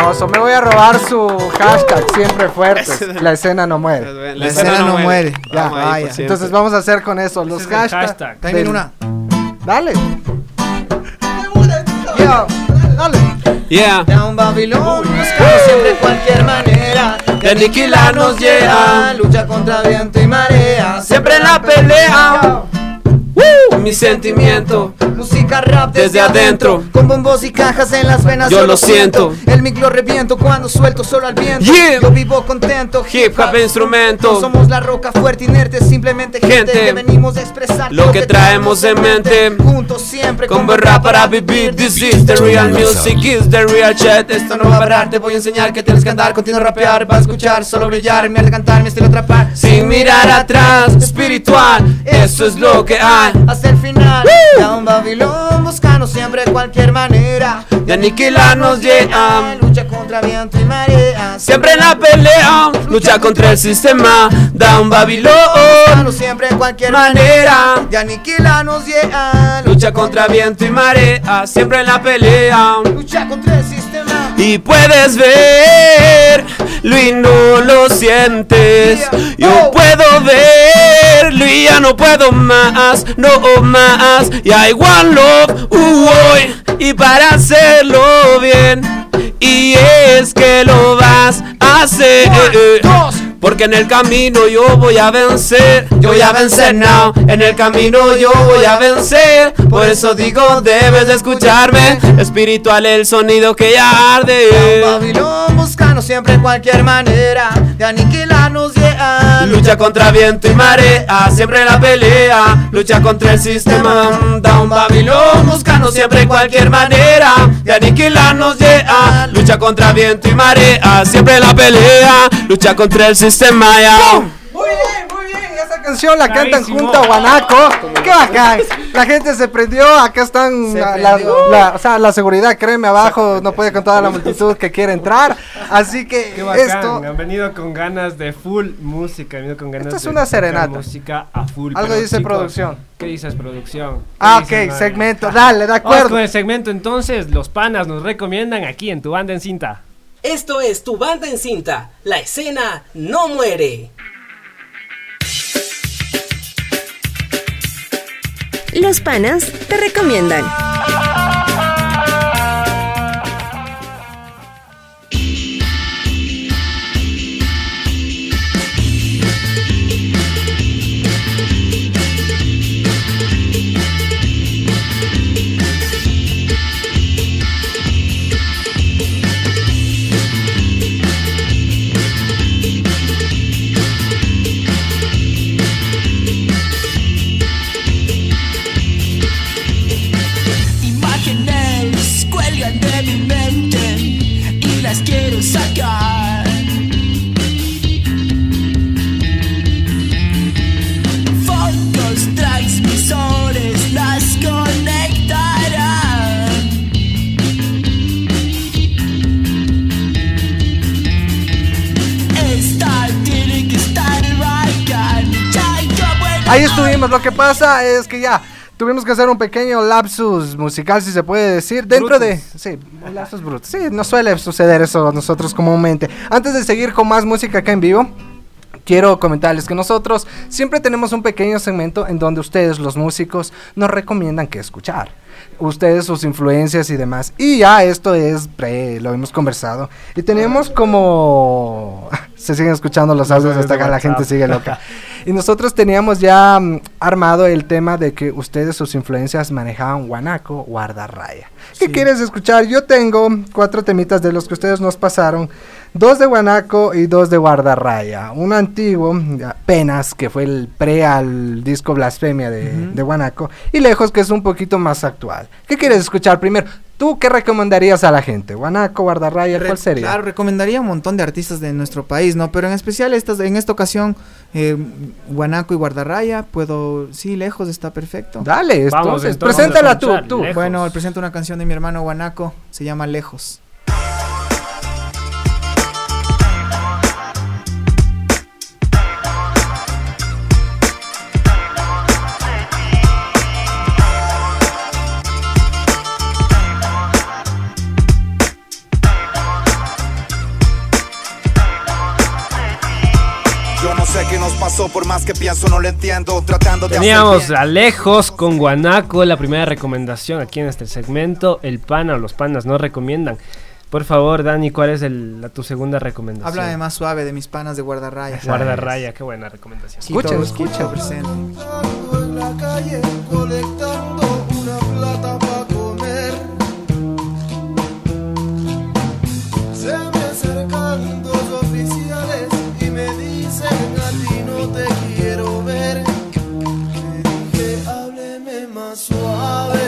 Hermoso, me voy a robar su hashtag siempre fuertes. La escena no muere. La escena no muere. Ya, Vamos ahí por vaya. Entonces vamos a hacer con eso los hashtags. hashtag. También del- una. Dale. Ya, dale. Yeah. De un Babilón buscamos siempre cualquier manera de aniquilarnos, yeah. Lucha contra viento y marea Siempre en la pelea. Mi sentimiento. Música rap desde, Desde adentro. Con bombos y cajas en las venas Yo lo siento. El mic lo reviento cuando suelto solo al viento Yeah. Yo vivo contento Hip hop instrumento. No somos la roca fuerte inerte Simplemente gente, Gente. que venimos a expresar Lo que traemos en mente. Juntos siempre Con rap para vivir. This is the real music, is the real chat. Esto no va a parar. Te voy a enseñar que tienes que andar. Continúa a rapear. Para escuchar, solo brillar. Me arte cantar, mi estilo atrapar. Sin mirar atrás. Espiritual. Eso es lo que hay. Hasta el final De un Babilón buscando siempre cualquier manera De aniquilarnos, yeah. Lucha contra viento y marea Siempre en la pelea. Lucha contra el sistema. Da un Babilón. Buscando siempre cualquier Manera. De aniquilarnos yeah. Lucha contra viento y marea. Siempre en la pelea. Lucha contra el sistema Y puedes verlo y no lo sientes. Yo puedo verlo y ya no puedo más, no más. Y I want love, uh. Y para hacerlo bien, y es que lo vas a hacer. Porque en el camino yo voy a vencer, yo voy a vencer now. En el camino yo voy a vencer. Por eso digo, debes de escucharme. Espiritual el sonido que ya arde. Babilón buscando siempre cualquier manera De aniquilarnos yeah. Lucha contra viento y marea, siempre la pelea. Lucha contra el sistema. Da un Babilón, buscando siempre cualquier manera de aniquilarnos, yeah. Lucha contra viento y marea, siempre la pelea. Lucha contra el sistema, ya. Muy bien, muy bien. Esa canción la cantan junto a Guanaco. Qué bacán. La gente se prendió. Acá están la, la- la- o sea, la seguridad, créeme, abajo no puede con toda la multitud que quiere entrar. Así que Qué bacán, esto. han venido con ganas de full música, han venido con ganas Esto es de una tocar serenata. música a full. Algo dice chicos, producción. ¿Qué dices producción? ¿Qué Ah, dices, ok, madre? segmento. Dale, de Vamos acuerdo. con el segmento entonces, los panas nos recomiendan aquí en tu banda en cinta. Esto es tu banda en cinta. La escena no muere. Los panas te recomiendan. Ahí estuvimos. Lo que pasa es que ya tuvimos que hacer un pequeño lapsus musical, si se puede decir, dentro de... Sí, un lapsus bruto. Sí, no suele suceder eso a nosotros comúnmente. Antes de seguir con más música acá en vivo, quiero comentarles que nosotros siempre tenemos un pequeño segmento en donde ustedes, los músicos, nos recomiendan qué escuchar. Ustedes, sus influencias y demás. Y ya esto es pre, lo hemos conversado. Y tenemos como... Se siguen escuchando los audios hasta acá, la gente sigue loca. Y nosotros teníamos ya mm, armado el tema de que ustedes, sus influencias, manejaban guanaco, guardarraya. ¿Qué quieres escuchar? Yo tengo cuatro temitas de los que ustedes nos pasaron. Dos de guanaco y dos de guardarraya. Un antiguo, apenas, que fue el pre al disco Blasfemia de, de guanaco. Y lejos, que es un poquito más actual. ¿Qué quieres escuchar primero? ¿Tú qué recomendarías a la gente? Guanaco, Guardarraya, ¿cuál sería? Claro, recomendaría un montón de artistas de nuestro país, ¿no? Pero en especial estas, en esta ocasión, eh, Guanaco y Guardarraya, puedo, sí, lejos está perfecto. Dale, entonces, preséntala tú, tú. Bueno, presento una canción de mi hermano Guanaco, se llama Lejos. Nos pasó, por más que pienso no lo entiendo. Tratando de Teníamos hacer a Lejos con Guanaco, la primera recomendación aquí en este segmento. El pana o los panas nos recomiendan. Por favor, Dani, ¿cuál es el- la, tu segunda recomendación? Háblame más suave de mis panas de Guardarraya. Guardarraya, qué buena recomendación. Escucha, escucha, presente. en la calle colectando una plata para comer. Se me acercan dos oficiales ti no te quiero ver. Le dije, hábleme más suave.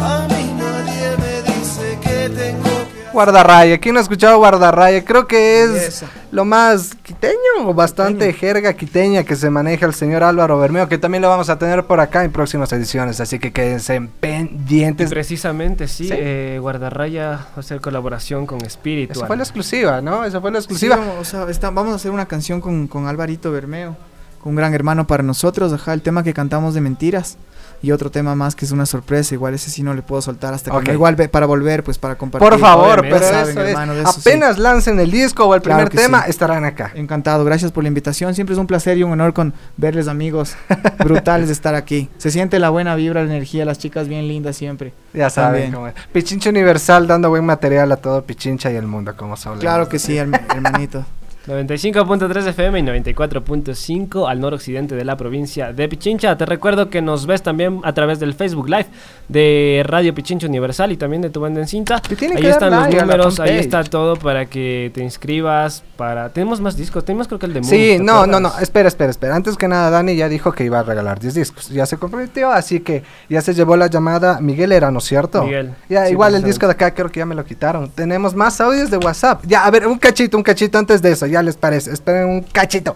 A mí nadie me dice que tengo que Guardarraya, ¿quién no ha escuchado Guardarraya? Creo que es lo más quiteño o bastante jerga quiteña que se maneja el señor Álvaro Bermeo, que también lo vamos a tener por acá en próximas ediciones, así que quédense Y pendientes. precisamente, sí, Sí. eh, Guardarraya va a hacer colaboración con Espíritu. Esa fue la exclusiva, ¿no? Esa fue la exclusiva. vamos, o sea, está- vamos a hacer una canción con, con Alvarito Bermeo, con un gran hermano para nosotros, ajá, el tema que cantamos de mentiras. Y otro tema más que es una sorpresa, igual ese sí no le puedo soltar hasta que igual para volver, pues para compartir. Por favor, Obviamente, pero saben, eso es. hermano, de eso sí. Apenas lancen el disco o el Claro primer tema, sí. estarán acá. Encantado, gracias por la invitación. Siempre es un placer y un honor con verles amigos brutales de estar aquí. Se siente la buena vibra, la energía, las chicas bien lindas siempre. Ya saben cómo es. Pichincha Universal dando buen material a todo Pichincha y el mundo, como se. Claro que sí, herm- hermanito. 95.3 FM y 94.5 al noroccidente de la provincia de Pichincha. Te recuerdo que nos ves también a través del Facebook Live de Radio Pichincha Universal y también de tu banda en cinta. Ahí están los números, ahí está todo para que te inscribas. Para Tenemos más discos, tenemos creo que el de Sí, ¿te no, no, no, espera, espera, espera. Antes que nada, Dani ya dijo que iba a regalar 10 discos. Ya se comprometió, así que ya se llevó la llamada. Miguel era, ¿no es cierto? Miguel, Ya, sí, igual el disco de acá creo que ya me lo quitaron. Tenemos más audios de WhatsApp. Ya, a ver, un cachito, un cachito antes de eso, ya les parece. Esperen un cachito.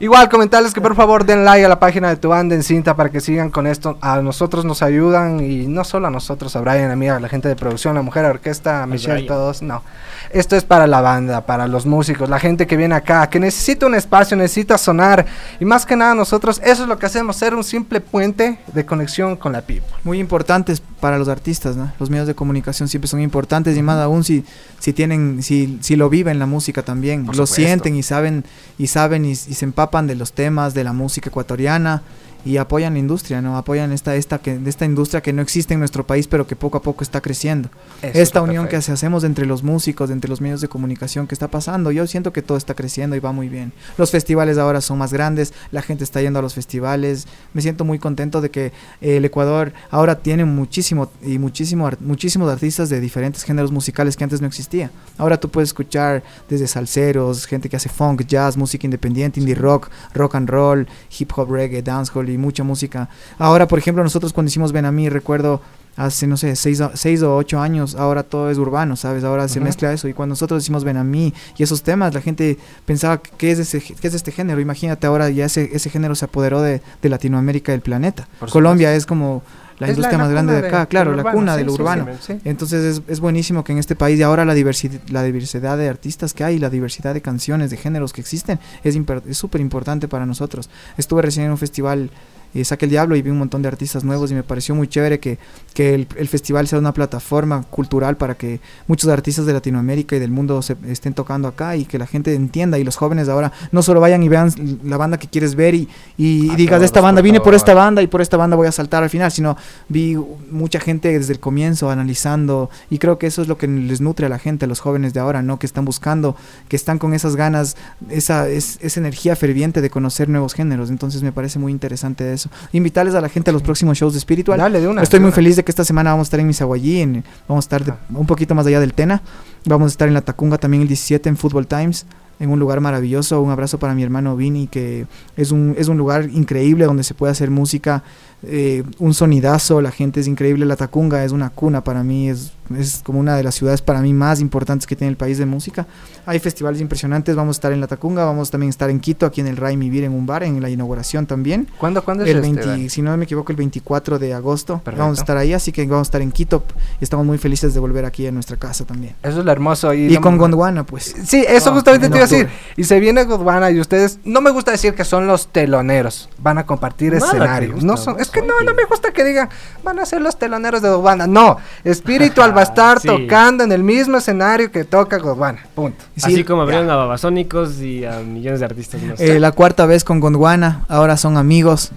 Igual, comentarles que por favor den like a la página de tu banda en cinta para que sigan con esto. A nosotros nos ayudan y no solo a nosotros, a Brian, a mí, a la gente de producción, la mujer, orquesta, a Michelle, Brian. todos. No. Esto es para la banda, para los músicos, la gente que viene acá, que necesita un espacio, necesita sonar. Y más que nada nosotros, eso es lo que hacemos, ser un simple puente de conexión con la people. Muy importantes para los artistas, ¿no? Los medios de comunicación siempre son importantes y más aún si, si tienen, si, si lo viven la música también, Por lo supuesto. sienten y saben, y saben y, y se empapan de los temas de la música ecuatoriana y apoyan la industria, ¿no? Apoyan esta, esta, que, esta industria que no existe en nuestro país, pero que poco a poco está creciendo. Eso esta unión que perfecto. hace- hacemos entre los músicos, entre los medios de comunicación que está pasando, yo siento que todo está creciendo y va muy bien. Los festivales ahora son más grandes, la gente está yendo a los festivales, me siento muy contento de que eh, el Ecuador ahora tiene muchísimo y muchísimo ar- muchísimos artistas de diferentes géneros musicales que antes no existía. Ahora tú puedes escuchar desde salseros, gente que hace funk, jazz, música independiente, indie rock, rock and roll, hip hop, reggae, dancehall y mucha música. Ahora, por ejemplo, nosotros cuando hicimos Ven a mí, recuerdo hace, no sé, seis, o- seis o ocho años, ahora todo es urbano, ¿sabes? Ahora se mezcla eso. Y cuando nosotros decimos Ven a mí y esos temas, la gente pensaba, ¿qué es, ese, qué es este género? Imagínate, ahora ya ese, ese género se apoderó de, de Latinoamérica y del planeta. Por Colombia es como la industria la más grande de acá, de- claro, la urbano, cuna sí, del sí, urbano. sí. Entonces es, es buenísimo que en este país y ahora la, diversi- la diversidad de artistas que hay, la diversidad de canciones, de géneros que existen, es súper importante para nosotros. Estuve recién en un festival eh, Saque el Diablo y vi un montón de artistas nuevos y me pareció muy chévere que, que el, el festival sea una plataforma cultural para que muchos artistas de Latinoamérica y del mundo se estén tocando acá y que la gente entienda y los jóvenes de ahora no solo vayan y vean la banda que quieres ver y, y A digas todos, de esta banda, vine por esta banda y por esta banda voy a saltar al final, sino vi mucha gente desde el comienzo analizando y creo que eso es lo que les nutre a la gente, a los jóvenes de ahora, ¿no? Que están buscando, que están con esas ganas, esa, es- esa energía ferviente de conocer nuevos géneros, entonces me parece muy interesante eso. Invitarles a la gente a los próximos shows de Spiritual. Dale, de una, Estoy de muy una. feliz de que esta semana vamos a estar en Misaguayí, en, vamos a estar de- un poquito más allá del Tena, vamos a estar en la Tacunga también el 17 en Football Times. En un lugar maravilloso. Un abrazo para mi hermano Vini, que es un, es un lugar increíble donde se puede hacer música, eh, un sonidazo, la gente es increíble. La Tacunga es una cuna para mí, es, es como una de las ciudades para mí más importantes que tiene el país de música. Hay festivales impresionantes, vamos a estar en La Tacunga, vamos también a estar en Quito, aquí en el Rai Vivir, en un bar, en la inauguración también. ¿Cuándo, cuándo es el este, 20 Dani? Si no me equivoco, el 24 de agosto. Perfecto. Vamos a estar ahí, así que vamos a estar en Quito y estamos muy felices de volver aquí a nuestra casa también. Eso es lo hermoso. Y, Y lo- con Gondwana, pues. Sí, eso justamente en te iba decir. Y se viene Gondwana y ustedes, no me gusta decir que son los teloneros, van a compartir Nada te escenario. gusta, No son, es que no, no me gusta que digan, van a ser los teloneros de Gondwana. No, Espiritual va a estar Sí. tocando en el mismo escenario que toca Gondwana. Punto. Así como abrieron a Babasónicos y a millones de artistas. Eh, la cuarta vez con Gondwana, ahora son amigos.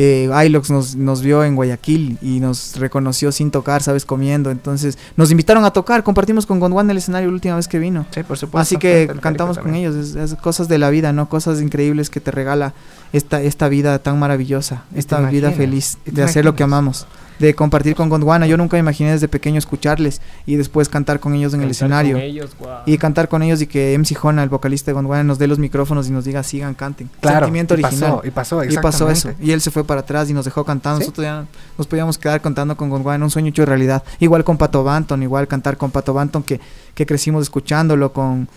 Eh, Ilox nos, nos vio en Guayaquil y nos reconoció sin tocar, sabes, comiendo. Entonces nos invitaron a tocar, compartimos con Gondwana el escenario la última vez que vino. Sí, por supuesto. Así que cantamos con ellos, es, es cosas de la vida, ¿no? Cosas increíbles que te regala esta, esta vida tan maravillosa, esta vida feliz de hacer lo que amamos, de compartir con Gondwana. Yo nunca me imaginé desde pequeño escucharles y después cantar con ellos en el escenario. con ellos, guau. Y cantar con ellos y que MC Jona, el vocalista de Gondwana, nos dé los micrófonos y nos diga sigan, canten. Claro, Sentimiento y pasó, original. y pasó, Y pasó eso. Y él se fue para atrás y nos dejó cantando. ¿Sí? Nosotros ya nos podíamos quedar cantando con Gondwana, un sueño hecho realidad. Igual con Pato Banton, igual cantar con Pato Banton que, que crecimos escuchándolo con,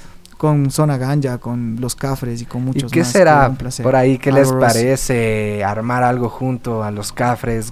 con Zona Ganja, con Los Cafres y con ¿Y muchos qué más. será Fue un placer. por ahí? ¿Qué les parece armar algo junto a los Cafres,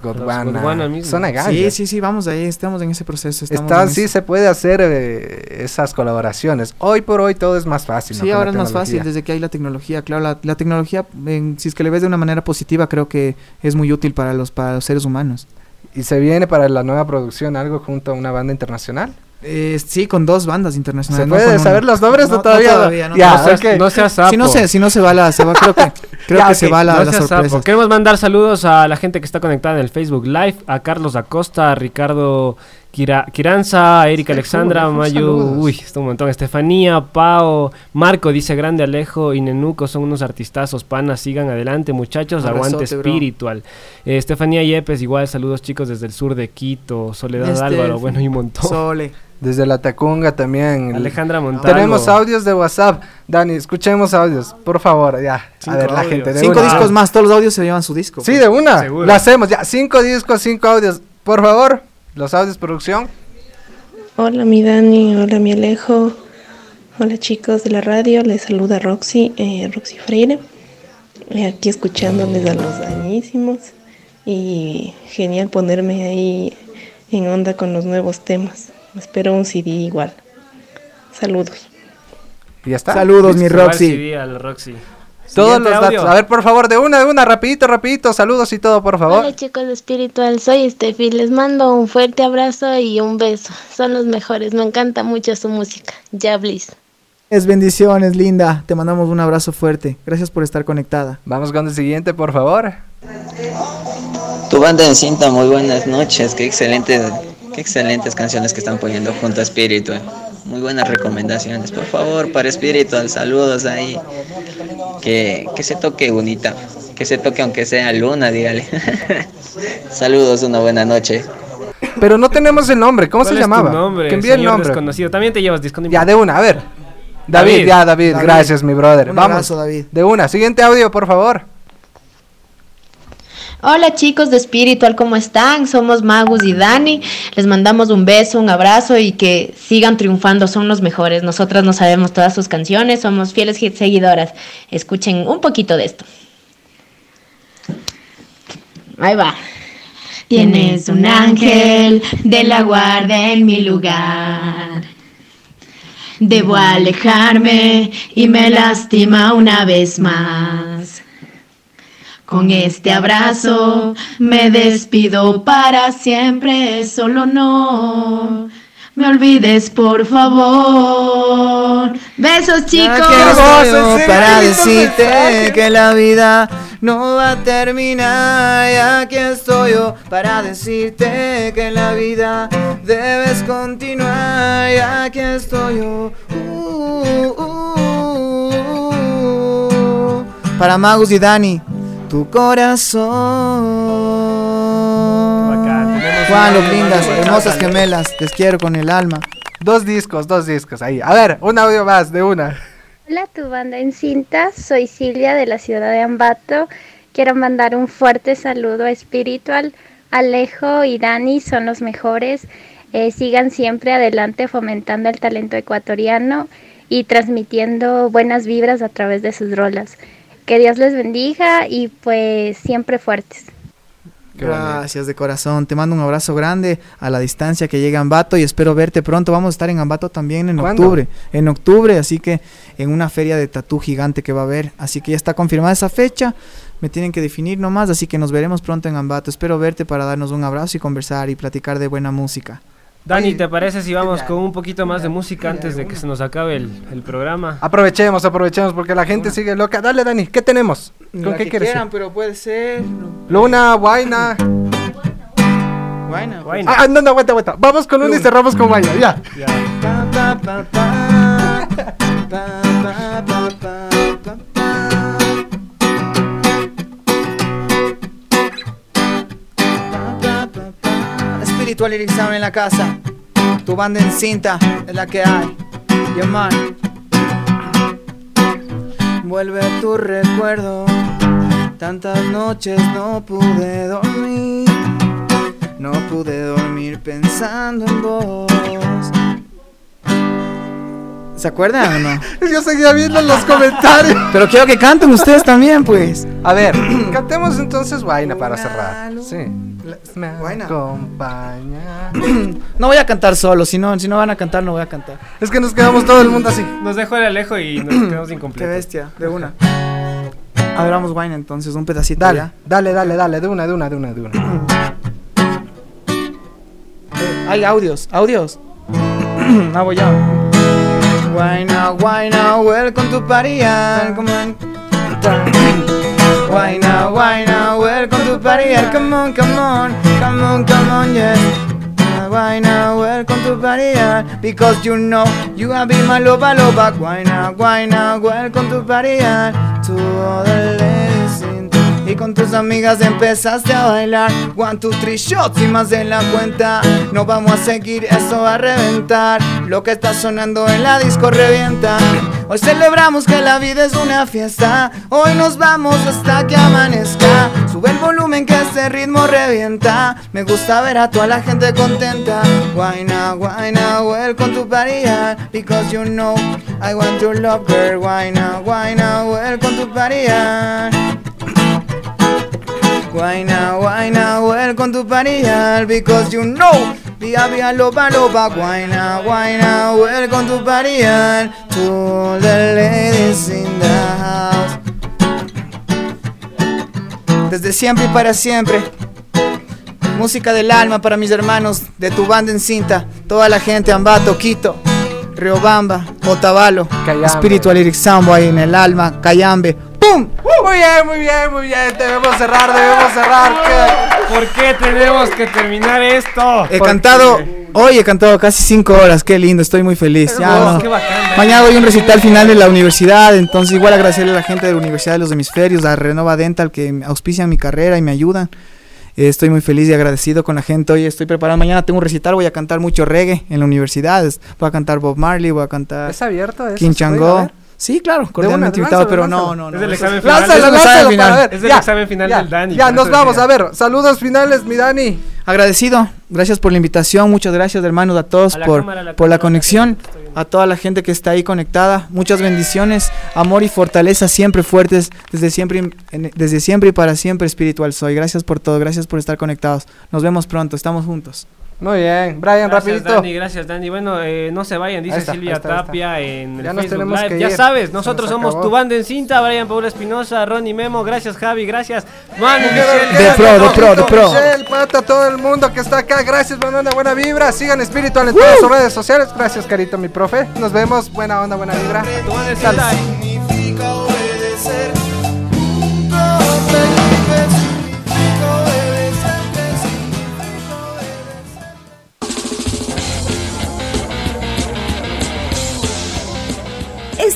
mismos. Zona Ganja. Sí, sí, sí, vamos ahí, estamos en ese proceso. Está, en sí ese- se puede hacer eh, esas colaboraciones. Hoy por hoy todo es más fácil. ¿no? Sí, ahora es más fácil desde que hay la tecnología. Claro, la, la tecnología, en- si es que le ves de una manera positiva, creo que es muy útil para los, para los seres humanos. ¿Y se viene para la nueva producción algo junto a una banda internacional? Eh, sí, con dos bandas internacionales. ¿Se no puede saber una. los nombres o todavía no? todavía, no, Ya, no seas- ok. No seas sapo. Si no se, si no se va la, se va, creo que, creo Ya, que se va la, No la sorpresa. sapo. Queremos mandar saludos a la gente que está conectada en el Facebook Live, a Carlos Acosta, a Ricardo Quira- Quiranza, a Erika Alexandra, full, Mayu, saludos. uy, está un montón, Estefanía, Pao, Marco, dice Grande Alejo y Nenuco, son unos artistazos panas, sigan adelante muchachos, aguante Abrazote, espiritual. Eh, Estefanía Yepes, igual saludos chicos desde el sur de Quito, Soledad Desde Álvaro, bueno, y un montón. Sole. Desde la Tacunga también. Alejandra Montalvo. Tenemos audios de WhatsApp. Dani, escuchemos audios, por favor, ya. Cinco a ver, la audios. gente. de Cinco una. discos más, todos los audios se llevan su disco. Sí, pues. de una. Seguro. Lo hacemos, ya. Cinco discos, cinco audios. Por favor, los audios, producción. Hola mi Dani, hola mi Alejo, hola chicos de la radio, les saluda Roxy, eh, Roxy Freire, Eh, aquí escuchándoles a los dañísimos y genial ponerme ahí en onda con los nuevos temas. Espero un CD igual. Saludos. Y ya está. Saludos, mi Roxy. CD al Roxy. Todos Siguiente los audio. datos. A ver, por favor, de una, de una, rapidito, rapidito. Saludos y todo, por favor. Hola chicos de Espiritual, soy Estefi, les mando un fuerte abrazo y un beso. Son los mejores, me encanta mucho su música. Ya Bliss. Es bendiciones, linda. Te mandamos un abrazo fuerte. Gracias por estar conectada. Vamos con el siguiente, por favor. Tu banda en cinta, muy buenas noches. Qué excelente, qué excelentes canciones que están poniendo junto a Spiritual. Muy buenas recomendaciones. Por favor, para Spiritual, saludos ahí. Que, que se toque bonita. Que se toque aunque sea luna, dígale. saludos, una buena noche. Pero no tenemos el nombre. ¿Cómo se ¿Cuál es tu llamaba? nombre, que envíe el nombre. desconocido. También te llevas disco. no Ya, de una, a ver. David, David. ya, David, David. gracias, mi brother. Un Vamos. abrazo, David. De una. Siguiente audio, por favor. Hola chicos de Spiritual, ¿cómo están? Somos Magus y Dani. Les mandamos un beso, un abrazo y que sigan triunfando, son los mejores. Nosotras no sabemos todas sus canciones, somos fieles seguidoras. Escuchen un poquito de esto. Ahí va. Tienes un ángel de la guardia en mi lugar. Debo alejarme y me lastima una vez más. Con este abrazo me despido para siempre, solo no me olvides por favor. Besos chicos. Para decirte que la vida no va a terminar. Ya que estoy yo para decirte que la vida debes continuar. Ya que estoy yo. Uh, uh, uh. Para Magus y Dani, tu corazón. Juan, los lindas, hermosas gemelas, les quiero con el alma. Dos discos, dos discos ahí. A ver, un audio más, de una. Hola, tu banda en cinta. Soy Silvia de la ciudad de Ambato. Quiero mandar un fuerte saludo a Espiritual. Alejo y Dani son los mejores. Eh, sigan siempre adelante fomentando el talento ecuatoriano y transmitiendo buenas vibras a través de sus rolas. Que Dios les bendiga y pues siempre fuertes. Gracias de corazón. Te mando un abrazo grande a la distancia que llega Ambato y espero verte pronto. Vamos a estar en Ambato también en ¿Cuándo? octubre. En octubre, así que en una feria de tatú gigante que va a haber. Así que ya está confirmada esa fecha. Me tienen que definir nomás, así que nos veremos pronto en Ambato. Espero verte para darnos un abrazo y conversar y platicar de buena música. Dani, ¿te parece si vamos con un poquito más de música antes de que se nos acabe el, el programa? Aprovechemos, aprovechemos, porque la gente sigue loca. Dale, Dani, ¿qué tenemos? ¿Con La qué que quieres? quieran, pero puede ser. Luna, Guaina. Guaina. Ah, no, no, aguanta, aguanta. Vamos con Luna y cerramos con Guaina, ya. Espiritual Lyric en la casa. Tu banda en cinta es la que hay. Yo man. Vuelve tu recuerdo. Tantas noches no pude dormir. No pude dormir pensando en vos. ¿Se acuerdan o no? Yo seguía viendo los comentarios. Pero quiero que canten ustedes también, pues. A ver, cantemos entonces Guaina para cerrar. Sí. Me Guaina. acompaña. No voy a cantar solo, si no, si no van a cantar, no voy a cantar. Es que nos quedamos todo el mundo así. Nos dejó el Alejo y nos quedamos Qué incompletos. bestia, de una. Abramos wine entonces, un pedacito Dale, ya. dale, dale, dale, de una, de una, de una, de una. Eh, hay audios, audios. Hago ya. Why now, why now, welcome to party, ah, come on. Why now, why now, welcome to party, ah, come on, come on, come on, come on, yeah. Why now, welcome to party, ah, because you know you have been my lover, lover. Why now, why now, welcome to party, ah, to all the ladies y con tus amigas empezaste a bailar. One, two, three shots y más de la cuenta. No vamos a seguir, eso va a reventar. Lo que está sonando en la disco revienta. Hoy celebramos que la vida es una fiesta. Hoy nos vamos hasta que amanezca. Sube el volumen que este ritmo revienta. Me gusta ver a toda la gente contenta. Why now, welcome to party ah, Because you know I want your love girl. Why now, welcome to party ah. Why now, why now, welcome to party hall Because you know, via via loba loba Why now, why now, welcome to party hall To the ladies in the house. Desde siempre y para siempre. Música del alma para mis hermanos de tu banda en cinta. Toda la gente, Ambato, Quito, Riobamba, Otavalo. Spiritual Lyric Sambo ahí en el alma, Cayambe ¡Pum! Muy bien, muy bien, muy bien. Debemos cerrar, debemos cerrar. ¿Qué? ¿Por qué tenemos que terminar esto? He ¿Por cantado, qué? hoy he cantado casi cinco horas, qué lindo, estoy muy feliz. Ya, no. qué bacán, ¿eh? Mañana doy un recital final de la universidad, entonces igual agradecerle a la gente de la Universidad de los Hemisferios, a Renova Dental que auspician mi carrera y me ayudan. Eh, estoy muy feliz y agradecido con la gente. Hoy estoy preparado, mañana tengo un recital, voy a cantar mucho reggae en la universidad. Voy a cantar Bob Marley, voy a cantar ¿Es abierto eso? King ¿Se puede Chango. ver? Sí, claro, una, cordialmente invitado, pero no, no, no. Es el examen final. Lánzalo, es el examen lánzalo final. para ver. Es el Ya, examen final ya, del Dani. Ya, nos vamos. A ver, saludos finales, mi Dani. Agradecido, gracias por la invitación, muchas gracias hermanos a todos A la por, cámara, a la por la conexión, a toda la gente que está ahí conectada, muchas bendiciones, amor y fortaleza siempre fuertes, desde siempre, desde siempre y para siempre espiritual soy. Gracias por todo, gracias por estar conectados. Nos vemos pronto, estamos juntos. Muy bien. Brian, Gracias, rapidito. Dani, gracias, Dani. Bueno, eh, no se vayan, dice está, Silvia está, está. Tapia en el Ya nos Facebook tenemos Live. que Ya sabes, nosotros nos somos acabó. tu banda en cinta, Brian Paula Espinosa, Ronnie Memo, gracias Javi, gracias Manu, quédate, pro, de pro, de pro. Michelle, Pata, todo el mundo que está acá. Gracias, buena onda, buena vibra. Sigan Espiritual en todas sus redes sociales. Gracias, Carito, mi profe. Nos vemos. Buena onda, buena vibra. Tu banda en cinta.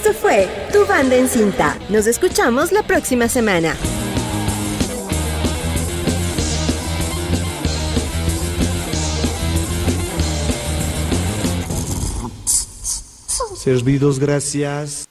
Esto fue Tu Banda en Cinta. Nos escuchamos la próxima semana. Servidos, gracias.